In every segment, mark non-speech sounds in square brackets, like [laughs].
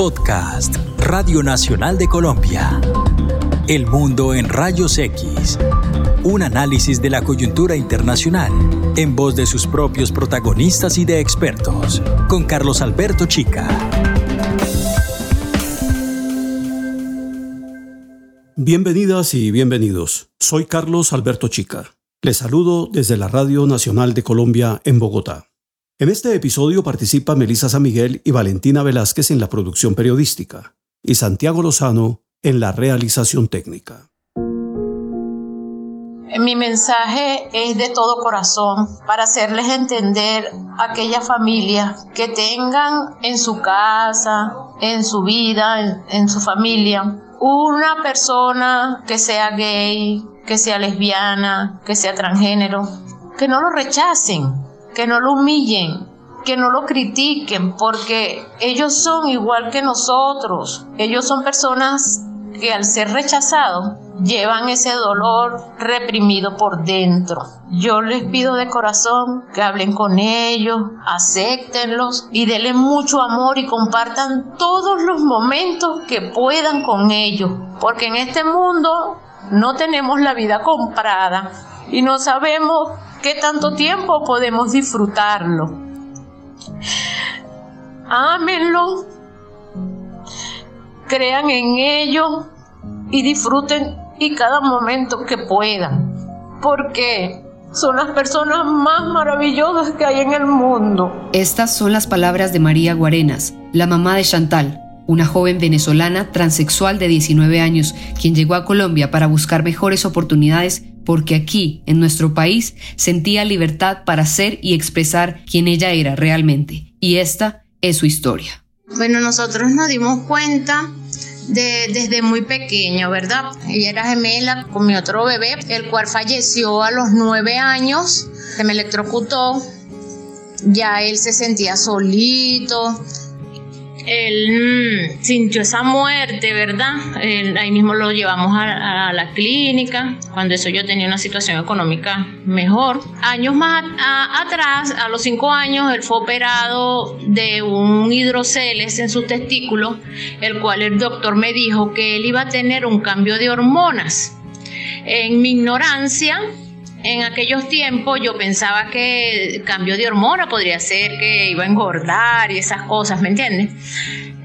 Podcast, Radio Nacional de Colombia. El mundo en rayos X. Un análisis de la coyuntura internacional en voz de sus propios protagonistas y de expertos, con Carlos Alberto Chica. Bienvenidas y bienvenidos. Soy Carlos Alberto Chica. Les saludo desde la Radio Nacional de Colombia en Bogotá. En este episodio participa Melisa San Miguel y Valentina Velázquez en la producción periodística y Santiago Lozano en la realización técnica. Mi mensaje es de todo corazón para hacerles entender a aquellas familias que tengan en su casa, en su vida, en, en su familia, una persona que sea gay, que sea lesbiana, que sea transgénero, que no lo rechacen, que no lo humillen, que no lo critiquen, porque ellos son igual que nosotros. Ellos son personas que al ser rechazados llevan ese dolor reprimido por dentro. Yo les pido de corazón que hablen con ellos, acéptenlos y denle mucho amor y compartan todos los momentos que puedan con ellos, porque en este mundo no tenemos la vida comprada y no sabemos qué tanto tiempo podemos disfrutarlo. Ámenlo, crean en ello y disfruten y cada momento que puedan, porque son las personas más maravillosas que hay en el mundo. Estas son las palabras de María Guarenas, la mamá de Chantal, una joven venezolana transexual de 19 años, quien llegó a Colombia para buscar mejores oportunidades porque aquí, en nuestro país, sentía libertad para ser y expresar quién ella era realmente. Y esta es su historia. Bueno, nosotros nos dimos cuenta de, desde muy pequeño, ¿verdad? Ella era gemela con mi otro bebé, el cual falleció a los nueve años, se me electrocutó, ya él se sentía solito, él mm, sintió esa muerte, ¿verdad? ahí mismo lo llevamos a, la clínica, cuando eso yo tenía una situación económica mejor. Años más atrás, a los cinco años, él fue operado de un hidroceles en su testículo, el cual el doctor me dijo que él iba a tener un cambio de hormonas. En mi ignorancia, en aquellos tiempos yo pensaba que cambio de hormona podría ser que iba a engordar y esas cosas, ¿me entiendes?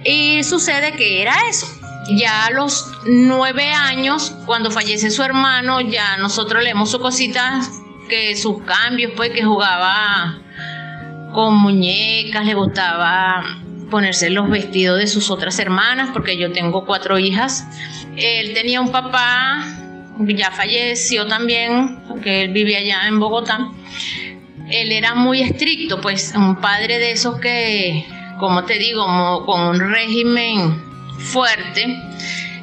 Y sucede que era eso. Ya a los nueve años, cuando fallece su hermano, ya nosotros leemos sus cositas, que sus cambios, pues que jugaba con muñecas, le gustaba ponerse los vestidos de sus otras hermanas, porque yo tengo cuatro hijas. Él tenía un papá ya falleció también, que él vivía allá en Bogotá. Él era muy estricto, pues un padre de esos que, como te digo, con un régimen fuerte,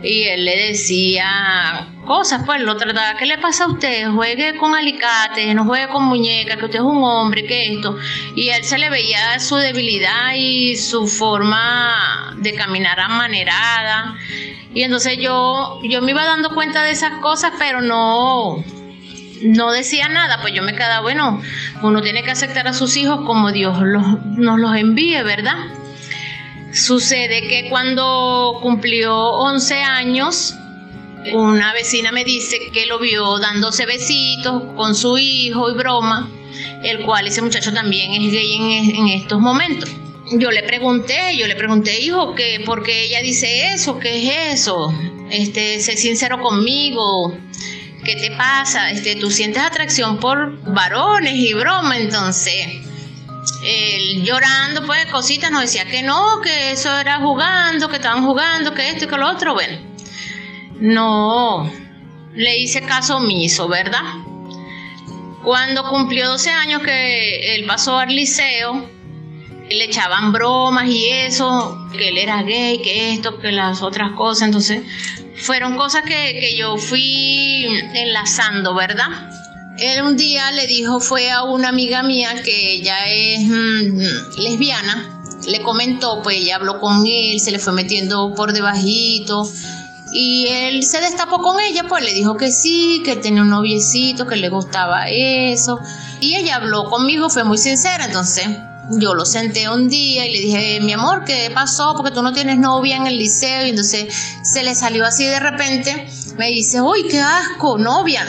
y él le decía cosas, pues lo trataba, ¿qué le pasa a usted? Juegue con alicates, no juegue con muñecas, que usted es un hombre, que esto. Y él se le veía su debilidad y su forma de caminar amanerada. Y entonces yo, yo me iba dando cuenta de esas cosas, pero no, no decía nada, pues yo me quedaba, bueno, uno tiene que aceptar a sus hijos como Dios nos los envíe, ¿verdad? Sucede que cuando cumplió 11 años, una vecina me dice que lo vio dándose besitos con su hijo y broma, el cual ese muchacho también es gay en, estos momentos. Yo le pregunté, yo le pregunté, hijo, que por qué ella dice eso, qué es eso, este, sé sincero conmigo, ¿qué te pasa? Este, tú sientes atracción por varones y broma, entonces, él llorando, pues cositas, nos decía que no, que eso era jugando, que estaban jugando, que esto y que lo otro, bueno, no, le hice caso omiso, ¿verdad? Cuando cumplió 12 años que él pasó al liceo, le echaban bromas y eso, que él era gay, que esto, que las otras cosas. Entonces, fueron cosas que, yo fui enlazando, ¿verdad? Él un día le dijo, fue a una amiga mía que ella es mm, lesbiana, le comentó, pues ella habló con él, se le fue metiendo por debajito. Y él se destapó con ella, pues le dijo que sí, que tenía un noviecito, que le gustaba eso. Y ella habló conmigo, fue muy sincera, entonces yo lo senté un día y le dije, mi amor, ¿qué pasó? Porque tú no tienes novia en el liceo. Y entonces se le salió así de repente. Me dice, uy, qué asco, novia.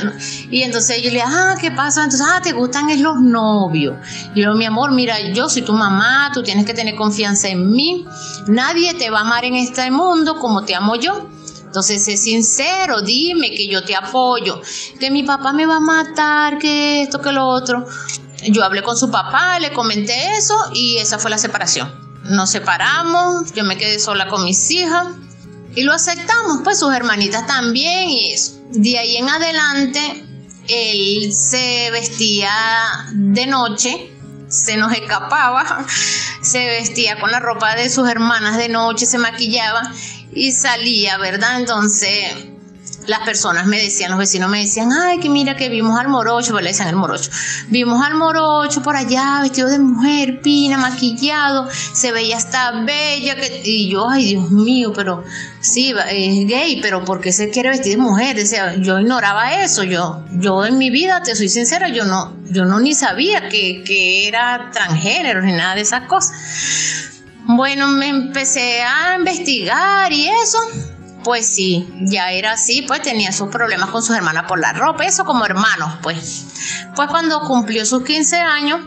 Y entonces yo le dije, ah, ¿qué pasa? Entonces, ah, te gustan es los novios. Y yo, mi amor, mira, yo soy tu mamá, tú tienes que tener confianza en mí. Nadie te va a amar en este mundo como te amo yo. Entonces, sé sincero, dime que yo te apoyo, que mi papá me va a matar, que esto, que lo otro. Yo hablé con su papá, le comenté eso y esa fue la separación. Nos separamos, yo me quedé sola con mis hijas y lo aceptamos, pues sus hermanitas también y eso. De ahí en adelante, él se vestía de noche, se nos escapaba, [laughs] se vestía con la ropa de sus hermanas de noche, se maquillaba y salía, ¿verdad? Entonces las personas me decían, los vecinos me decían, ay, que mira que vimos al morocho, le decían el morocho, vimos al morocho por allá, vestido de mujer, pina, maquillado, se veía hasta bella, que... y yo, ay, Dios mío, pero sí, es gay, pero ¿por qué se quiere vestir de mujer? O yo ignoraba eso, yo, yo en mi vida, te soy sincera, yo no, yo no ni sabía que, que era transgénero ni nada de esas cosas. Bueno, me empecé a investigar y eso. Pues sí, ya era así, pues tenía sus problemas con sus hermanas por la ropa, eso como hermanos, pues. Pues cuando cumplió sus 15 años,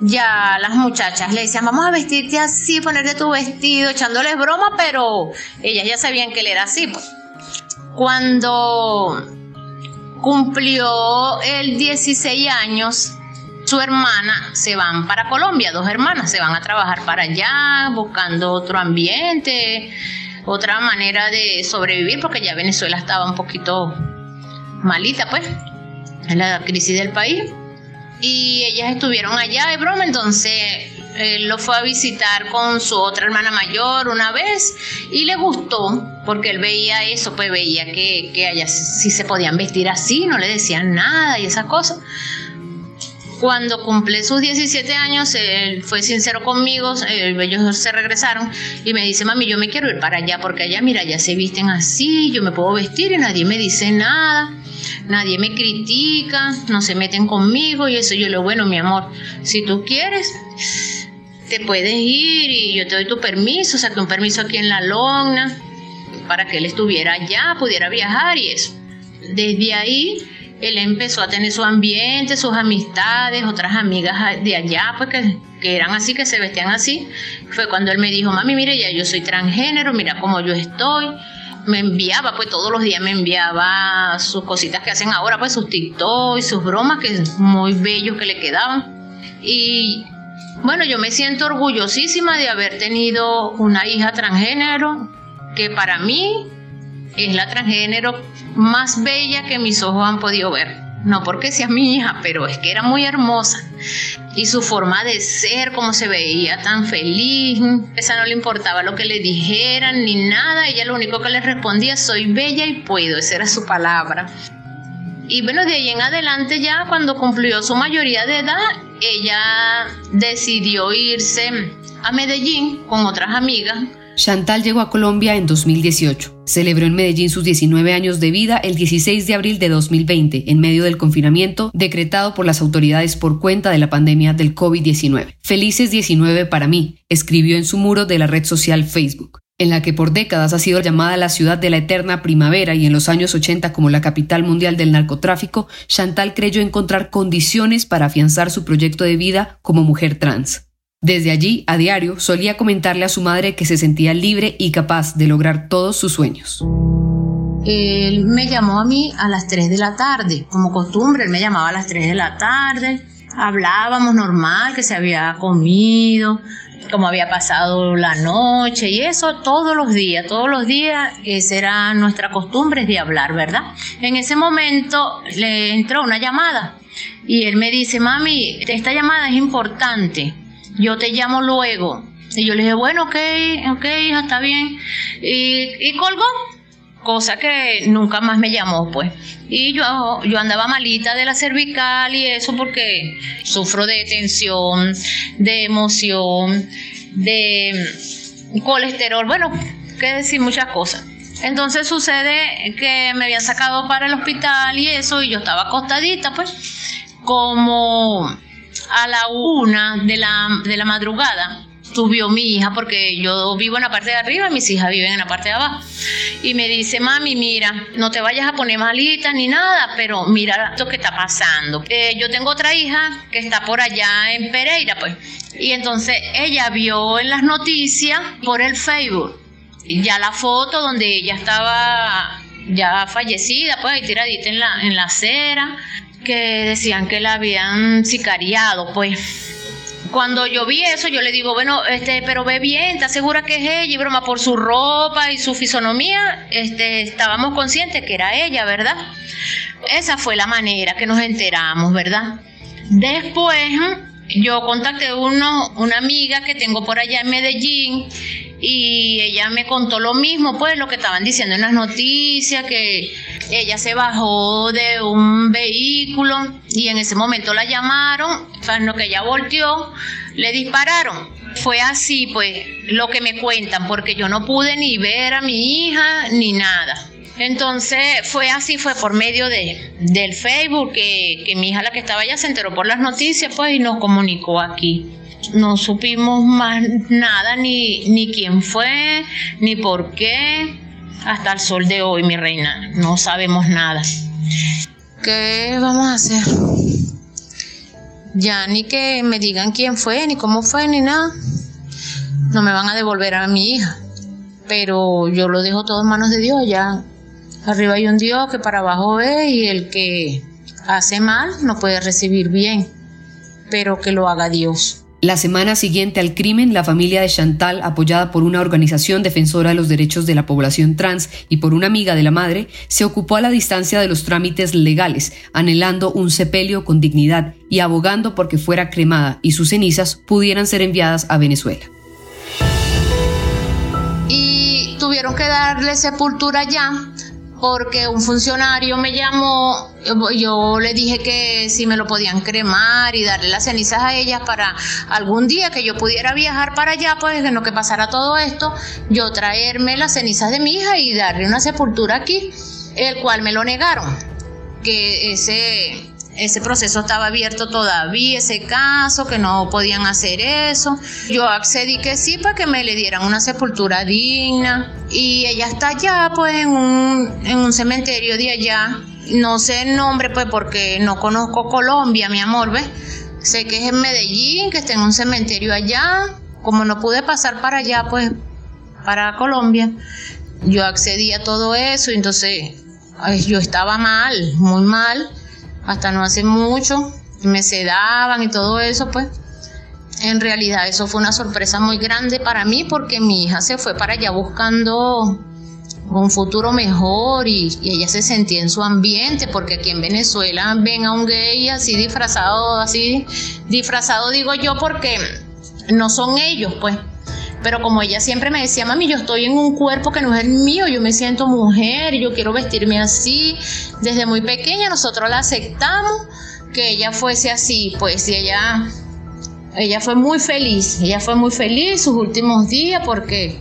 ya las muchachas le decían, vamos a vestirte así, ponerte tu vestido, echándoles broma, pero ellas ya sabían que él era así, pues. Cuando cumplió el 16 años, su hermana se van para Colombia, dos hermanas se van a trabajar para allá, buscando otro ambiente, otra manera de sobrevivir, porque ya Venezuela estaba un poquito malita, pues, en la crisis del país. Y ellas estuvieron allá de broma, entonces él lo fue a visitar con su otra hermana mayor una vez y le gustó porque él veía eso, pues veía que, que allá sí se podían vestir así, no le decían nada y esas cosas. Cuando cumple sus 17 años, él fue sincero conmigo, eh, ellos se regresaron y me dice, mami, yo me quiero ir para allá porque allá, mira, ya se visten así, yo me puedo vestir y nadie me dice nada, nadie me critica, no se meten conmigo y eso yo le digo, bueno, mi amor, si tú quieres, te puedes ir y yo te doy tu permiso, saqué un permiso aquí en la Logna para que él estuviera allá, pudiera viajar y eso. Desde ahí él empezó a tener su ambiente, sus amistades, otras amigas de allá, pues que, eran así, que se vestían así. Fue cuando él me dijo, mami, mire, ya yo soy transgénero, mira cómo yo estoy. Me enviaba, pues todos los días me enviaba sus cositas que hacen ahora, pues sus TikTok y sus bromas, que muy bellos que le quedaban. Y bueno, yo me siento orgullosísima de haber tenido una hija transgénero, que para mí es la transgénero más bella que mis ojos han podido ver. No porque sea mi hija, pero es que era muy hermosa. Y su forma de ser, como se veía, tan feliz. Esa no le importaba lo que le dijeran ni nada. Ella lo único que le respondía, soy bella y puedo. Esa era su palabra. Y bueno, de ahí en adelante ya cuando cumplió su mayoría de edad, ella decidió irse a Medellín con otras amigas Chantal llegó a Colombia en 2018. Celebró en Medellín sus 19 años de vida el 16 de abril de 2020, en medio del confinamiento decretado por las autoridades por cuenta de la pandemia del COVID-19. Felices 19 para mí, escribió en su muro de la red social Facebook en la que por décadas ha sido llamada la ciudad de la eterna primavera y en los años 80 como la capital mundial del narcotráfico, Chantal creyó encontrar condiciones para afianzar su proyecto de vida como mujer trans. Desde allí, a diario, solía comentarle a su madre que se sentía libre y capaz de lograr todos sus sueños. Él me llamó a mí a las 3 de la tarde, como costumbre, él me llamaba a las 3 de la tarde, hablábamos normal, que se había comido, cómo había pasado la noche y eso todos los días, todos los días, esa era nuestra costumbre de hablar, ¿verdad? En ese momento le entró una llamada y él me dice, mami, esta llamada es importante yo te llamo luego. Y yo le dije, bueno, ok, ok, hija, está bien. Y, colgó, cosa que nunca más me llamó, pues. Y yo, yo andaba malita de la cervical y eso porque sufro de tensión, de emoción, de colesterol, bueno, qué decir muchas cosas. Entonces sucede que me habían sacado para el hospital y eso, y yo estaba acostadita, pues, como a la una de la, de la madrugada subió mi hija, porque yo vivo en la parte de arriba y mis hijas viven en la parte de abajo. Y me dice, mami, mira, no te vayas a poner malita ni nada, pero mira lo que está pasando. Eh, yo tengo otra hija que está por allá en Pereira, pues. Y entonces ella vio en las noticias por el Facebook ya la foto donde ella estaba ya fallecida, pues ahí tiradita en la, en la acera, que decían que la habían sicariado, pues. Cuando yo vi eso, yo le digo, bueno, este, pero ve bien, ¿estás segura que es ella? Y broma, por su ropa y su fisonomía, este, estábamos conscientes que era ella, ¿verdad? Esa fue la manera que nos enteramos, ¿verdad? Después, yo contacté uno, una amiga que tengo por allá en Medellín y ella me contó lo mismo, pues lo que estaban diciendo en las noticias, que ella se bajó de un vehículo y en ese momento la llamaron, lo que ella volteó, le dispararon. Fue así, pues, lo que me cuentan, porque yo no pude ni ver a mi hija ni nada. Entonces fue así, fue por medio de, del Facebook que, mi hija, la que estaba allá, se enteró por las noticias, pues, y nos comunicó aquí no supimos más nada, ni, ni quién fue, ni por qué, hasta el sol de hoy, mi reina. No sabemos nada. ¿Qué vamos a hacer? Ya ni que me digan quién fue, ni cómo fue, ni nada. No me van a devolver a mi hija. Pero yo lo dejo todo en manos de Dios. Ya arriba hay un Dios que para abajo ve y el que hace mal no puede recibir bien. Pero que lo haga Dios. La semana siguiente al crimen, la familia de Chantal, apoyada por una organización defensora de los derechos de la población trans y por una amiga de la madre, se ocupó a la distancia de los trámites legales, anhelando un sepelio con dignidad y abogando porque fuera cremada y sus cenizas pudieran ser enviadas a Venezuela. Y tuvieron que darle sepultura ya porque un funcionario me llamó, yo le dije que si me lo podían cremar y darle las cenizas a ellas para algún día que yo pudiera viajar para allá, pues en lo que pasara todo esto, yo traerme las cenizas de mi hija y darle una sepultura aquí, el cual me lo negaron, que ese ese proceso estaba abierto todavía, ese caso, que no podían hacer eso. Yo accedí que sí para que me le dieran una sepultura digna y ella está allá pues en un, en un cementerio de allá. No sé el nombre pues porque no conozco Colombia, mi amor, ¿ves? Sé que es en Medellín, que está en un cementerio allá. Como no pude pasar para allá pues para Colombia, yo accedí a todo eso, entonces yo estaba mal, muy mal hasta no hace mucho, me sedaban y todo eso, pues en realidad eso fue una sorpresa muy grande para mí porque mi hija se fue para allá buscando un futuro mejor y, ella se sentía en su ambiente porque aquí en Venezuela ven a un gay así disfrazado, así disfrazado digo yo porque no son ellos pues. Pero como ella siempre me decía, mami, yo estoy en un cuerpo que no es el mío, yo me siento mujer, yo quiero vestirme así. Desde muy pequeña nosotros la aceptamos que ella fuese así, pues y ella, ella fue muy feliz, ella fue muy feliz sus últimos días porque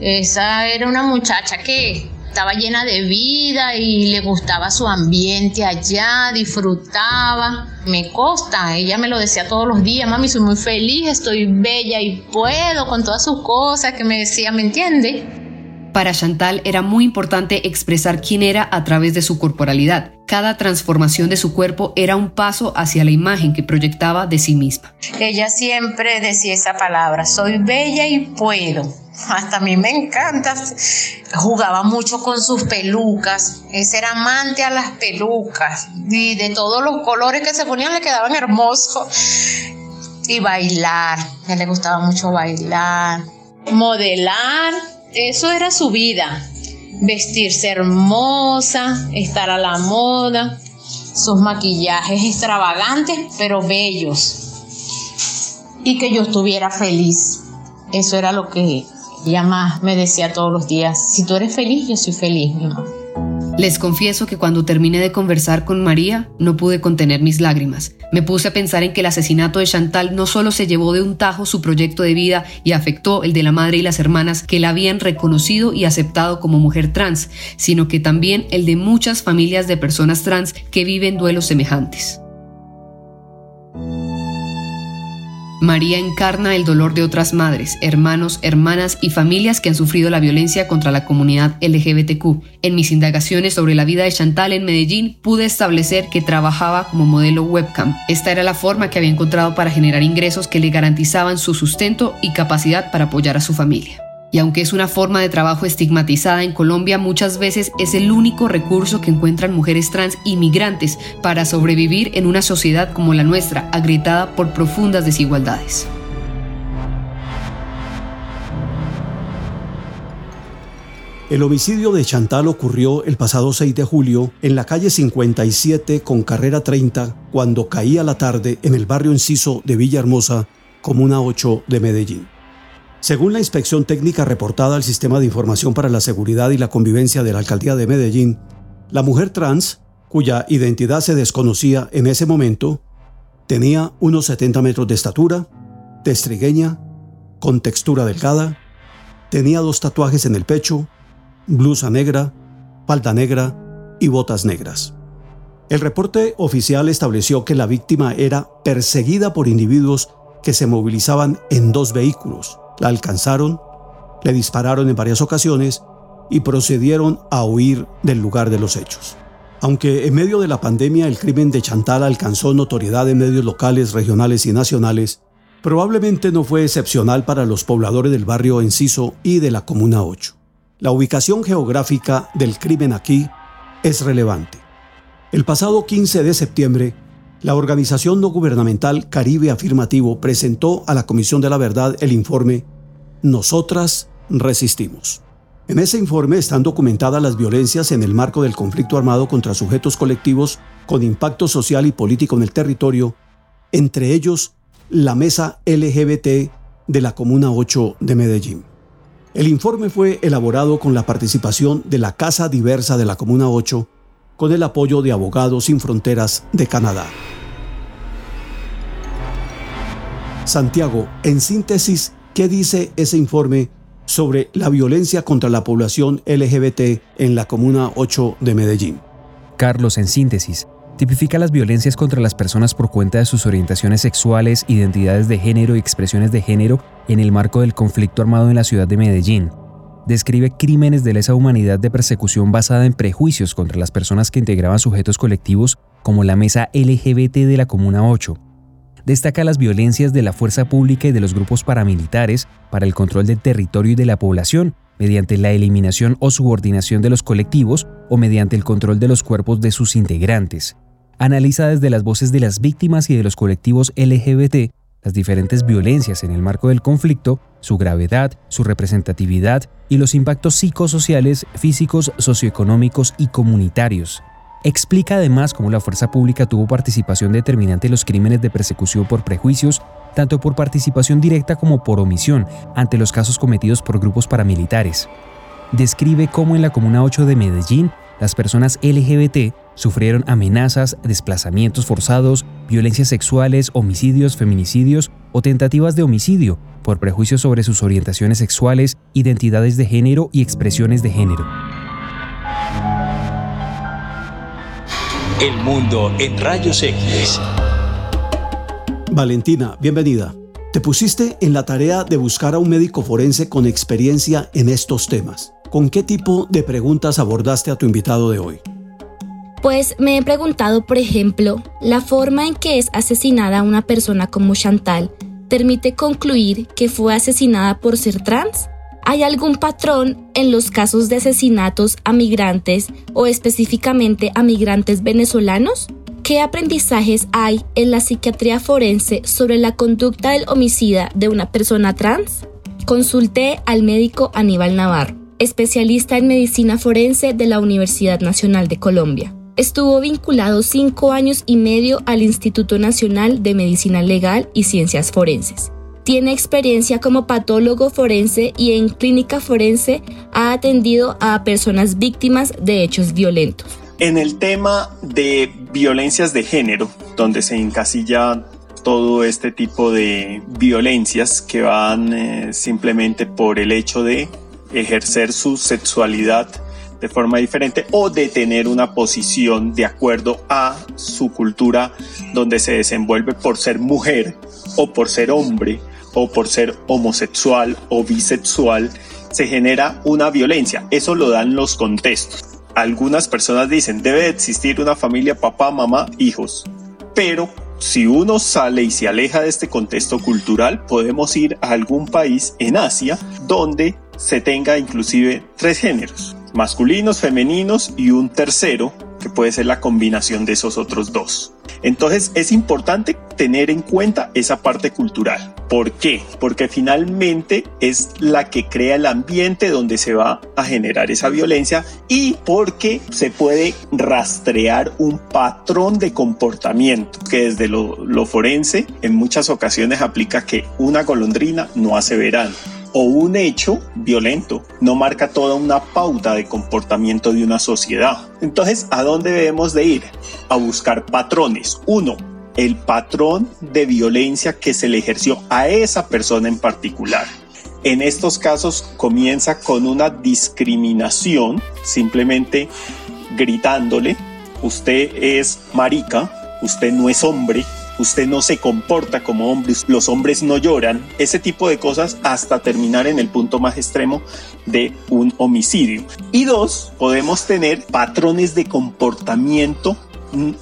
esa era una muchacha que estaba llena de vida y le gustaba su ambiente allá, disfrutaba. Me costa, ella me lo decía todos los días, mami, soy muy feliz, estoy bella y puedo con todas sus cosas que me decía, ¿me entiende? Para Chantal era muy importante expresar quién era a través de su corporalidad. Cada transformación de su cuerpo era un paso hacia la imagen que proyectaba de sí misma. Ella siempre decía esa palabra, soy bella y puedo. Hasta a mí me encanta. Jugaba mucho con sus pelucas. Ese era amante a las pelucas. Y de todos los colores que se ponían le quedaban hermosos. Y bailar. A le gustaba mucho bailar. Modelar eso era su vida. Vestirse hermosa, estar a la moda, sus maquillajes extravagantes pero bellos. Y que yo estuviera feliz. Eso era lo que ella más me decía todos los días. Si tú eres feliz, yo soy feliz, mi mamá. Les confieso que cuando terminé de conversar con María no pude contener mis lágrimas. Me puse a pensar en que el asesinato de Chantal no solo se llevó de un tajo su proyecto de vida y afectó el de la madre y las hermanas que la habían reconocido y aceptado como mujer trans, sino que también el de muchas familias de personas trans que viven duelos semejantes. María encarna el dolor de otras madres, hermanos, hermanas y familias que han sufrido la violencia contra la comunidad LGBTQ. En mis indagaciones sobre la vida de Chantal en Medellín pude establecer que trabajaba como modelo webcam. Esta era la forma que había encontrado para generar ingresos que le garantizaban su sustento y capacidad para apoyar a su familia. Y aunque es una forma de trabajo estigmatizada en Colombia, muchas veces es el único recurso que encuentran mujeres trans inmigrantes para sobrevivir en una sociedad como la nuestra, agrietada por profundas desigualdades. El homicidio de Chantal ocurrió el pasado 6 de julio en la calle 57 con carrera 30 cuando caía la tarde en el barrio Enciso de Villahermosa, comuna 8 de Medellín. Según la inspección técnica reportada al Sistema de Información para la Seguridad y la Convivencia de la Alcaldía de Medellín, la mujer trans, cuya identidad se desconocía en ese momento, tenía unos 70 metros de estatura, testrigueña, con textura delgada, tenía dos tatuajes en el pecho, blusa negra, falda negra y botas negras. El reporte oficial estableció que la víctima era perseguida por individuos que se movilizaban en dos vehículos, la alcanzaron, le dispararon en varias ocasiones y procedieron a huir del lugar de los hechos. Aunque en medio de la pandemia el crimen de Chantal alcanzó notoriedad en medios locales, regionales y nacionales, probablemente no fue excepcional para los pobladores del barrio Enciso y de la Comuna 8. La ubicación geográfica del crimen aquí es relevante. El pasado 15 de septiembre, la organización no gubernamental Caribe Afirmativo presentó a la Comisión de la Verdad el informe Nosotras resistimos. En ese informe están documentadas las violencias en el marco del conflicto armado contra sujetos colectivos con impacto social y político en el territorio, entre ellos la Mesa LGBT de la Comuna 8 de Medellín. El informe fue elaborado con la participación de la Casa Diversa de la Comuna 8 con el apoyo de Abogados Sin Fronteras de Canadá. Santiago, en síntesis, ¿qué dice ese informe sobre la violencia contra la población LGBT en la Comuna 8 de Medellín? Carlos, en síntesis, tipifica las violencias contra las personas por cuenta de sus orientaciones sexuales, identidades de género y expresiones de género en el marco del conflicto armado en la ciudad de Medellín, describe crímenes de lesa humanidad de persecución basada en prejuicios contra las personas que integraban sujetos colectivos como la mesa LGBT de la Comuna 8. Destaca las violencias de la fuerza pública y de los grupos paramilitares para el control del territorio y de la población, mediante la eliminación o subordinación de los colectivos o mediante el control de los cuerpos de sus integrantes. Analiza desde las voces de las víctimas y de los colectivos LGBT las diferentes violencias en el marco del conflicto, su gravedad, su representatividad y los impactos psicosociales, físicos, socioeconómicos y comunitarios. Explica además cómo la fuerza pública tuvo participación determinante en los crímenes de persecución por prejuicios, tanto por participación directa como por omisión, ante los casos cometidos por grupos paramilitares. Describe cómo en la Comuna 8 de Medellín las personas LGBT sufrieron amenazas, desplazamientos forzados, violencias sexuales, homicidios, feminicidios o tentativas de homicidio por prejuicios sobre sus orientaciones sexuales, identidades de género y expresiones de género. El mundo en rayos X. Valentina, bienvenida. Te pusiste en la tarea de buscar a un médico forense con experiencia en estos temas. ¿Con qué tipo de preguntas abordaste a tu invitado de hoy? Pues me he preguntado, por ejemplo, la forma en que es asesinada una persona como Chantal permite concluir que fue asesinada por ser trans. ¿Hay algún patrón en los casos de asesinatos a migrantes o específicamente a migrantes venezolanos? ¿Qué aprendizajes hay en la psiquiatría forense sobre la conducta del homicida de una persona trans? Consulté al médico Aníbal Navarro, especialista en medicina forense de la Universidad Nacional de Colombia. Estuvo vinculado cinco años y medio al Instituto Nacional de Medicina Legal y Ciencias Forenses. Tiene experiencia como patólogo forense y en clínica forense ha atendido a personas víctimas de hechos violentos. En el tema de violencias de género, donde se encasilla todo este tipo de violencias que van eh, simplemente por el hecho de ejercer su sexualidad de forma diferente o de tener una posición de acuerdo a su cultura donde se desenvuelve por ser mujer o por ser hombre o por ser homosexual o bisexual, se genera una violencia. Eso lo dan los contextos. Algunas personas dicen, debe existir una familia papá, mamá, hijos. Pero si uno sale y se aleja de este contexto cultural, podemos ir a algún país en Asia donde se tenga inclusive tres géneros, masculinos, femeninos y un tercero que puede ser la combinación de esos otros dos. Entonces es importante tener en cuenta esa parte cultural. ¿Por qué? Porque finalmente es la que crea el ambiente donde se va a generar esa violencia y porque se puede rastrear un patrón de comportamiento que desde lo, lo forense en muchas ocasiones aplica que una golondrina no hace verano o un hecho violento no marca toda una pauta de comportamiento de una sociedad. Entonces, ¿a dónde debemos de ir? A buscar patrones. Uno, el patrón de violencia que se le ejerció a esa persona en particular. En estos casos comienza con una discriminación, simplemente gritándole, usted es marica, usted no es hombre, usted no se comporta como hombre, los hombres no lloran, ese tipo de cosas hasta terminar en el punto más extremo de un homicidio. Y dos, podemos tener patrones de comportamiento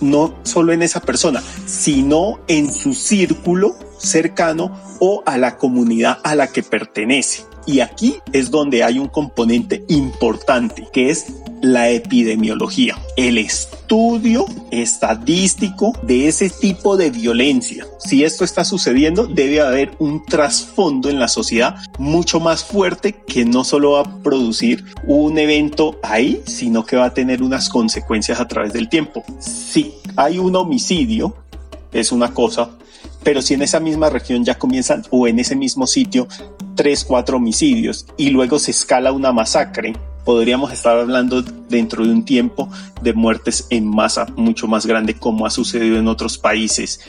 no solo en esa persona, sino en su círculo cercano o a la comunidad a la que pertenece. Y aquí es donde hay un componente importante, que es la epidemiología, el estudio estadístico de ese tipo de violencia. Si esto está sucediendo, debe haber un trasfondo en la sociedad mucho más fuerte que no solo va a producir un evento ahí, sino que va a tener unas consecuencias a través del tiempo. Si hay un homicidio, es una cosa, pero si en esa misma región ya comienzan o en ese mismo sitio tres, cuatro homicidios y luego se escala una masacre, podríamos estar hablando dentro de un tiempo de muertes en masa mucho más grande como ha sucedido en otros países.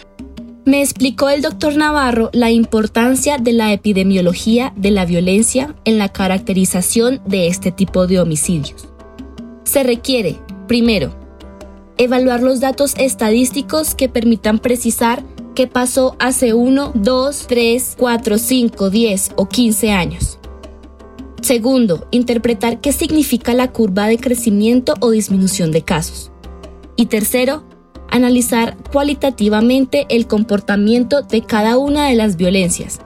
Me explicó el doctor Navarro la importancia de la epidemiología de la violencia en la caracterización de este tipo de homicidios. Se requiere, primero, evaluar los datos estadísticos que permitan precisar qué pasó hace 1, 2, 3, 4, 5, 10 o 15 años. Segundo, interpretar qué significa la curva de crecimiento o disminución de casos. Y tercero, analizar cualitativamente el comportamiento de cada una de las violencias.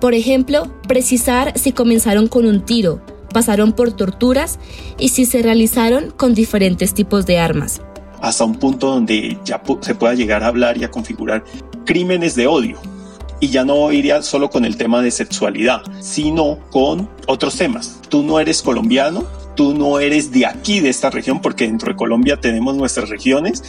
Por ejemplo, precisar si comenzaron con un tiro, pasaron por torturas y si se realizaron con diferentes tipos de armas. Hasta un punto donde ya se pueda llegar a hablar y a configurar crímenes de odio, y ya no iría solo con el tema de sexualidad, sino con otros temas. Tú no eres colombiano, tú no eres de aquí, de esta región, porque dentro de Colombia tenemos nuestras regiones.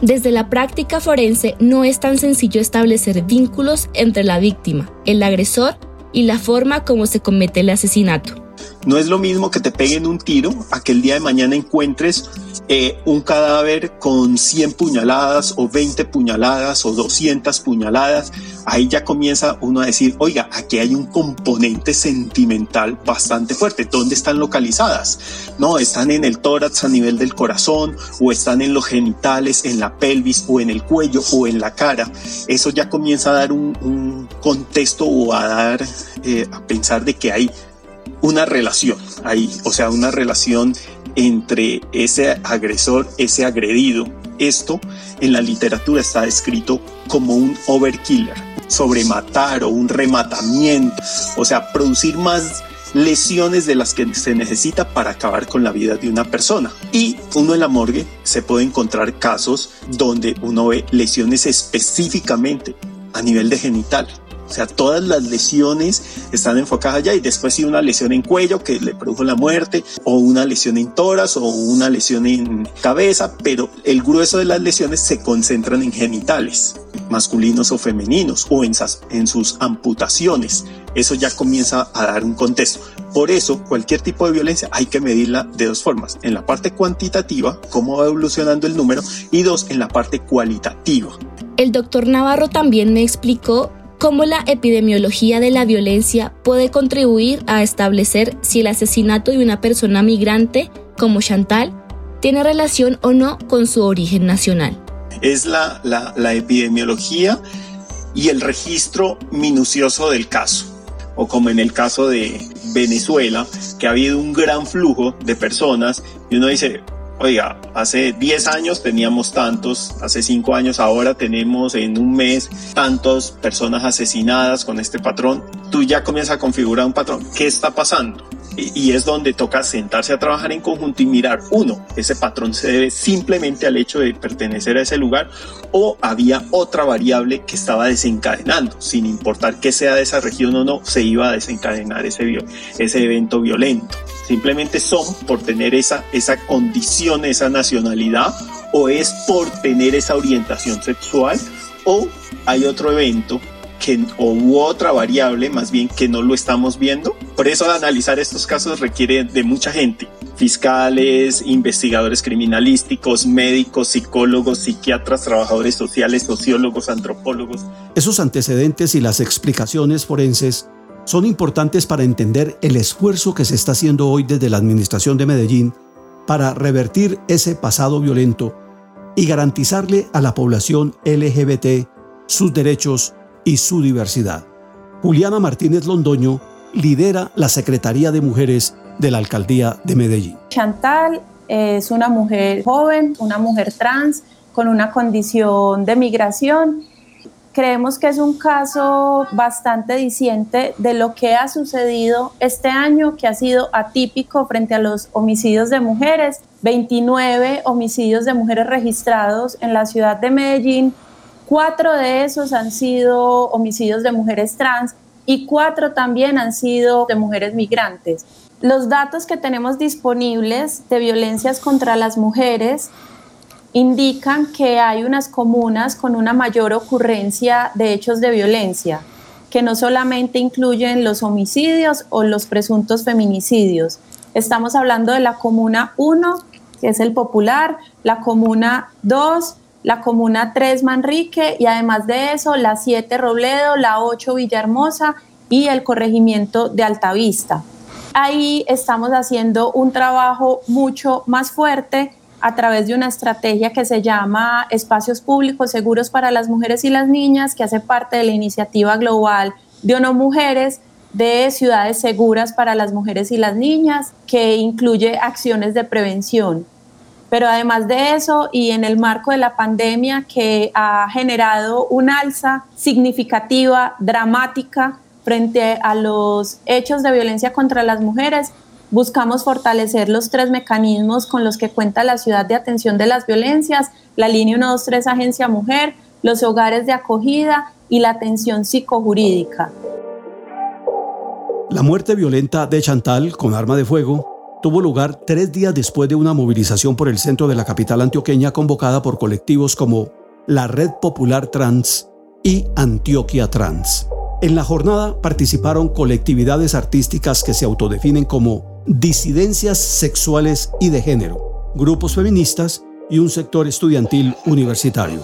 Desde la práctica forense no es tan sencillo establecer vínculos entre la víctima, el agresor y la forma como se comete el asesinato. No es lo mismo que te peguen un tiro a que el día de mañana encuentres eh, un cadáver con 100 puñaladas o 20 puñaladas o 200 puñaladas. Ahí ya comienza uno a decir, oiga, aquí hay un componente sentimental bastante fuerte. ¿Dónde están localizadas? No, están en el tórax a nivel del corazón o están en los genitales, en la pelvis o en el cuello o en la cara. Eso ya comienza a dar un, contexto o a dar, eh, a pensar de que hay una relación ahí, o sea, una relación entre ese agresor, ese agredido. Esto en la literatura está escrito como un overkiller, sobre matar o un rematamiento, o sea, producir más lesiones de las que se necesita para acabar con la vida de una persona. Y uno en la morgue se puede encontrar casos donde uno ve lesiones específicamente a nivel de genital, o sea, todas las lesiones están enfocadas allá y después si una lesión en cuello que le produjo la muerte o una lesión en toras o una lesión en cabeza, pero el grueso de las lesiones se concentran en genitales, masculinos o femeninos o en, en sus amputaciones. Eso ya comienza a dar un contexto. Por eso, cualquier tipo de violencia hay que medirla de dos formas. En la parte cuantitativa, cómo va evolucionando el número, y dos, en la parte cualitativa. El doctor Navarro también me explicó cómo la epidemiología de la violencia puede contribuir a establecer si el asesinato de una persona migrante como Chantal, tiene relación o no con su origen nacional. Es la, la, epidemiología y el registro minucioso del caso. O como en el caso de Venezuela, que ha habido un gran flujo de personas y uno dice, oiga, hace 10 años teníamos tantos, hace 5 años ahora tenemos en un mes tantas personas asesinadas con este patrón, tú ya comienzas a configurar un patrón. ¿Qué está pasando? y es donde toca sentarse a trabajar en conjunto y mirar, uno, ese patrón se debe simplemente al hecho de pertenecer a ese lugar o había otra variable que estaba desencadenando, sin importar que sea de esa región o no, se iba a desencadenar ese, ese evento violento. Simplemente son por tener esa, esa condición, esa nacionalidad, o es por tener esa orientación sexual, o hay otro evento que, o hubo otra variable más bien que no lo estamos viendo. Por eso analizar estos casos requiere de mucha gente, fiscales, investigadores criminalísticos, médicos, psicólogos, psiquiatras, trabajadores sociales, sociólogos, antropólogos. Esos antecedentes y las explicaciones forenses son importantes para entender el esfuerzo que se está haciendo hoy desde la Administración de Medellín para revertir ese pasado violento y garantizarle a la población LGBT sus derechos y su diversidad. Juliana Martínez Londoño lidera la Secretaría de Mujeres de la Alcaldía de Medellín. Chantal es una mujer joven, una mujer trans con una condición de migración. Creemos que es un caso bastante diciente de lo que ha sucedido este año, que ha sido atípico frente a los homicidios de mujeres. 29 homicidios de mujeres registrados en la ciudad de Medellín, Cuatro de esos han sido homicidios de mujeres trans y cuatro también han sido de mujeres migrantes. Los datos que tenemos disponibles de violencias contra las mujeres indican que hay unas comunas con una mayor ocurrencia de hechos de violencia, que no solamente incluyen los homicidios o los presuntos feminicidios. Estamos hablando de la comuna 1, que es el popular, la comuna 2, la Comuna 3 Manrique y además de eso la 7 Robledo, la 8 Villahermosa y el corregimiento de Altavista. Ahí estamos haciendo un trabajo mucho más fuerte a través de una estrategia que se llama Espacios Públicos Seguros para las Mujeres y las Niñas, que hace parte de la iniciativa global de ONU Mujeres de Ciudades Seguras para las Mujeres y las Niñas, que incluye acciones de prevención. Pero además de eso, y en el marco de la pandemia que ha generado un alza significativa, dramática, frente a los hechos de violencia contra las mujeres, buscamos fortalecer los tres mecanismos con los que cuenta la ciudad de atención de las violencias, la línea 123 Agencia Mujer, los hogares de acogida y la atención psicojurídica. La muerte violenta de Chantal con arma de fuego tuvo lugar tres días después de una movilización por el centro de la capital antioqueña convocada por colectivos como la Red Popular Trans y Antioquia Trans. En la jornada participaron colectividades artísticas que se autodefinen como disidencias sexuales y de género, grupos feministas y un sector estudiantil universitario.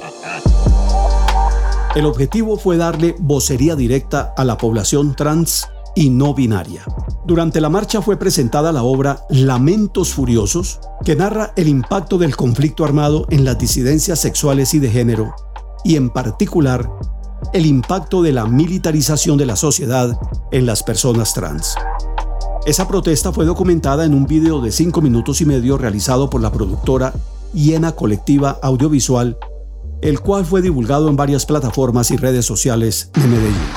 El objetivo fue darle vocería directa a la población trans y no binaria. Durante la marcha fue presentada la obra Lamentos Furiosos, que narra el impacto del conflicto armado en las disidencias sexuales y de género, y en particular el impacto de la militarización de la sociedad en las personas trans. Esa protesta fue documentada en un video de cinco minutos y medio realizado por la productora Hiena Colectiva Audiovisual, el cual fue divulgado en varias plataformas y redes sociales de Medellín.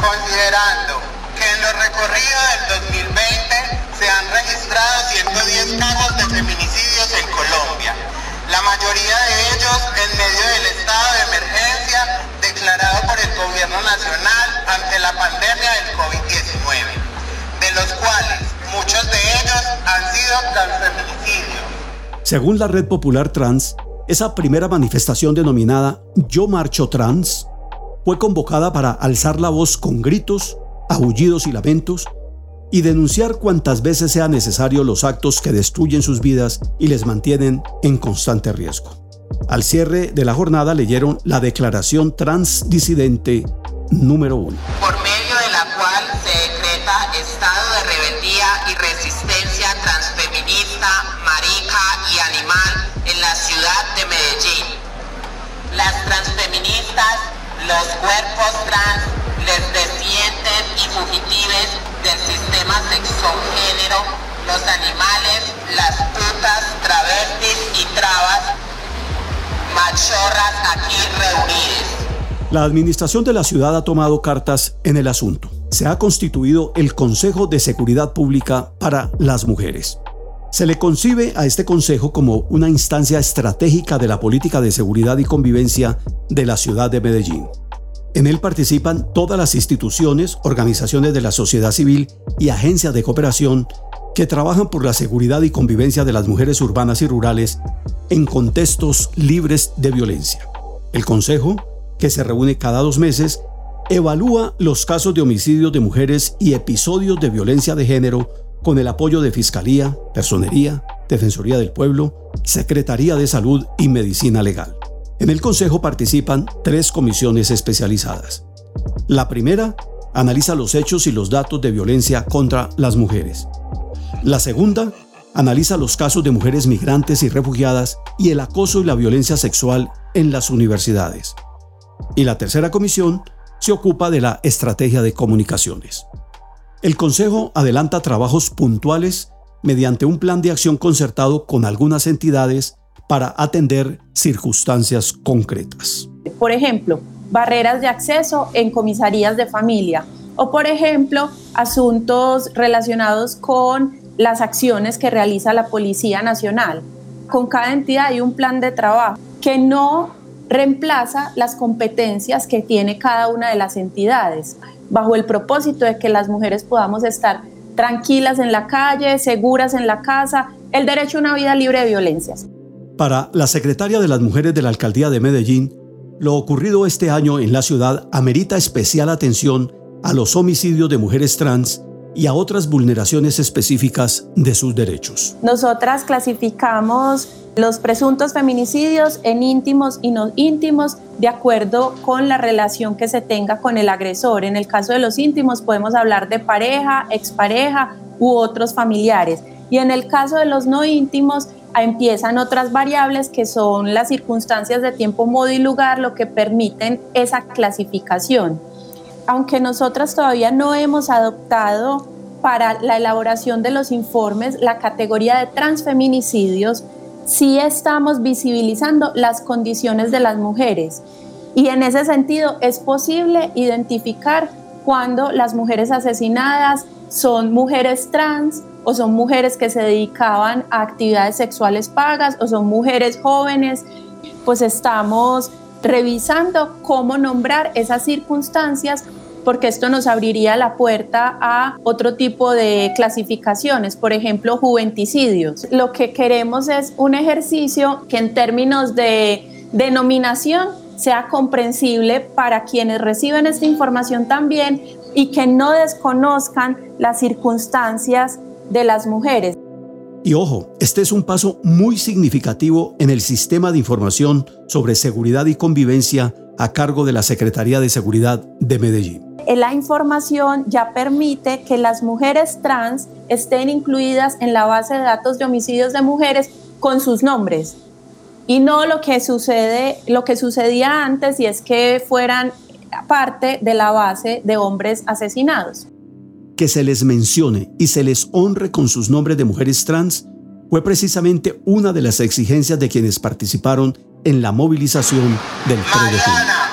mayoría de ellos en medio del estado de emergencia declarado por el gobierno nacional Según la Red Popular Trans, esa primera manifestación denominada Yo Marcho Trans fue convocada para alzar la voz con gritos, aullidos y lamentos y denunciar cuantas veces sea necesario los actos que destruyen sus vidas y les mantienen en constante riesgo. Al cierre de la jornada leyeron la declaración transdisidente número 1. Los cuerpos trans les descienden y fugitives del sistema sexo-género, los animales, las putas, travestis y trabas, machorras aquí reunidas. La administración de la ciudad ha tomado cartas en el asunto. Se ha constituido el Consejo de Seguridad Pública para las Mujeres. Se le concibe a este Consejo como una instancia estratégica de la política de seguridad y convivencia de la ciudad de Medellín. En él participan todas las instituciones, organizaciones de la sociedad civil y agencias de cooperación que trabajan por la seguridad y convivencia de las mujeres urbanas y rurales en contextos libres de violencia. El Consejo que se reúne cada dos meses, evalúa los casos de homicidios de mujeres y episodios de violencia de género con el apoyo de Fiscalía, Personería, Defensoría del Pueblo, Secretaría de Salud y Medicina Legal. En el Consejo participan tres comisiones especializadas. La primera analiza los hechos y los datos de violencia contra las mujeres. La segunda analiza los casos de mujeres migrantes y refugiadas y el acoso y la violencia sexual en las universidades y la tercera comisión se ocupa de la estrategia de comunicaciones. El Consejo adelanta trabajos puntuales mediante un plan de acción concertado con algunas entidades para atender circunstancias concretas. Por ejemplo, barreras de acceso en comisarías de familia o, por ejemplo, asuntos relacionados con las acciones que realiza la Policía Nacional. Con cada entidad hay un plan de trabajo que no reemplaza las competencias que tiene cada una de las entidades, bajo el propósito de que las mujeres podamos estar tranquilas en la calle, seguras en la casa, el derecho a una vida libre de violencias. Para la secretaria de las Mujeres de la Alcaldía de Medellín, lo ocurrido este año en la ciudad amerita especial atención a los homicidios de mujeres trans y a otras vulneraciones específicas de sus derechos. Nosotras clasificamos los presuntos feminicidios en íntimos y no íntimos de acuerdo con la relación que se tenga con el agresor. En el caso de los íntimos podemos hablar de pareja, expareja u otros familiares. Y en el caso de los no íntimos empiezan otras variables que son las circunstancias de tiempo, modo y lugar, lo que permiten esa clasificación. Aunque nosotras todavía no hemos adoptado para la elaboración de los informes la categoría de transfeminicidios, sí estamos visibilizando las condiciones de las mujeres. Y en ese sentido es posible identificar cuando las mujeres asesinadas son mujeres trans o son mujeres que se dedicaban a actividades sexuales pagas o son mujeres jóvenes, pues estamos revisando cómo nombrar esas circunstancias porque esto nos abriría la puerta a otro tipo de clasificaciones, por ejemplo, juventicidios. Lo que queremos es un ejercicio que en términos de denominación sea comprensible para quienes reciben esta información también y que no desconozcan las circunstancias de las mujeres. Y ojo, este es un paso muy significativo en el sistema de información sobre seguridad y convivencia a cargo de la Secretaría de Seguridad de Medellín la información ya permite que las mujeres trans estén incluidas en la base de datos de homicidios de mujeres con sus nombres y no lo que sucede, lo que sucedía antes y es que fueran parte de la base de hombres asesinados. Que se les mencione y se les honre con sus nombres de mujeres trans fue precisamente una de las exigencias de quienes participaron en la movilización del 3 de junio.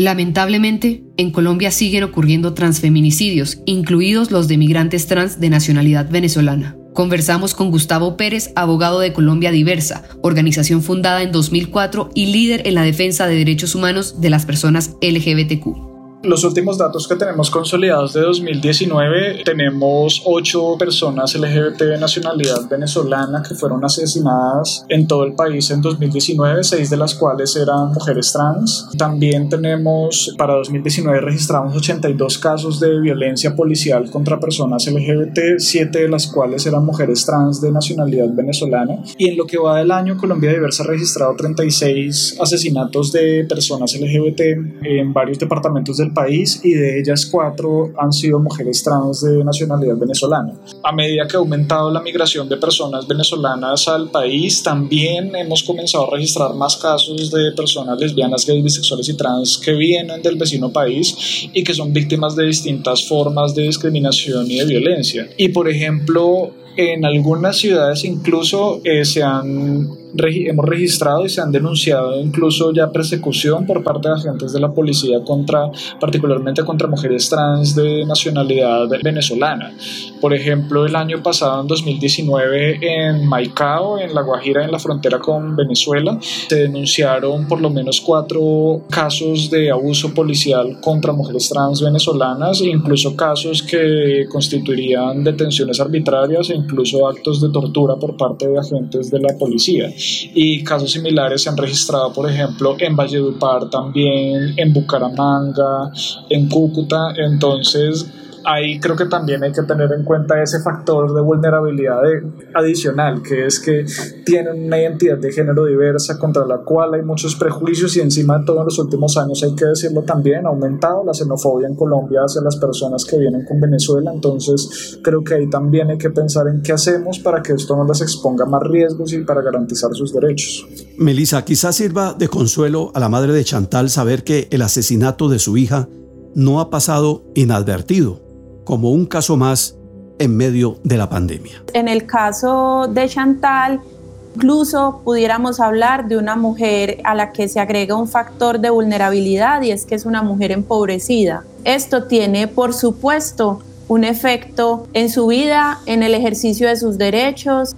Lamentablemente, en Colombia siguen ocurriendo transfeminicidios, incluidos los de migrantes trans de nacionalidad venezolana. Conversamos con Gustavo Pérez, abogado de Colombia Diversa, organización fundada en 2004 y líder en la defensa de derechos humanos de las personas LGBTQ. Los últimos datos que tenemos consolidados de 2019, tenemos ocho personas LGBT de nacionalidad venezolana que fueron asesinadas en todo el país en 2019, seis de las cuales eran mujeres trans. También tenemos para 2019 registramos 82 casos de violencia policial contra personas LGBT, siete de las cuales eran mujeres trans de nacionalidad venezolana. Y en lo que va del año, Colombia Diversa ha registrado 36 asesinatos de personas LGBT en varios departamentos del país y de ellas cuatro han sido mujeres trans de nacionalidad venezolana. A medida que ha aumentado la migración de personas venezolanas al país, también hemos comenzado a registrar más casos de personas lesbianas, gays, bisexuales y trans que vienen del vecino país y que son víctimas de distintas formas de discriminación y de violencia. Y por ejemplo, en algunas ciudades incluso eh, se han hemos registrado y se han denunciado incluso ya persecución por parte de agentes de la policía contra, particularmente contra mujeres trans de nacionalidad venezolana. Por ejemplo, el año pasado, en 2019, en Maicao, en La Guajira, en la frontera con Venezuela, se denunciaron por lo menos cuatro casos de abuso policial contra mujeres trans venezolanas, incluso casos que constituirían detenciones arbitrarias e incluso actos de tortura por parte de agentes de la policía y casos similares se han registrado, por ejemplo, en Valledupar también, en Bucaramanga, en Cúcuta. Entonces, ahí creo que también hay que tener en cuenta ese factor de vulnerabilidad adicional, que es que tienen una identidad de género diversa contra la cual hay muchos prejuicios y encima de todo en los últimos años, hay que decirlo también, ha aumentado la xenofobia en Colombia hacia las personas que vienen con Venezuela, entonces creo que ahí también hay que pensar en qué hacemos para que esto no les exponga más riesgos y para garantizar sus derechos. Melissa, quizás sirva de consuelo a la madre de Chantal saber que el asesinato de su hija no ha pasado inadvertido como un caso más en medio de la pandemia. En el caso de Chantal, incluso pudiéramos hablar de una mujer a la que se agrega un factor de vulnerabilidad y es que es una mujer empobrecida. Esto tiene, por supuesto, un efecto en su vida, en el ejercicio de sus derechos.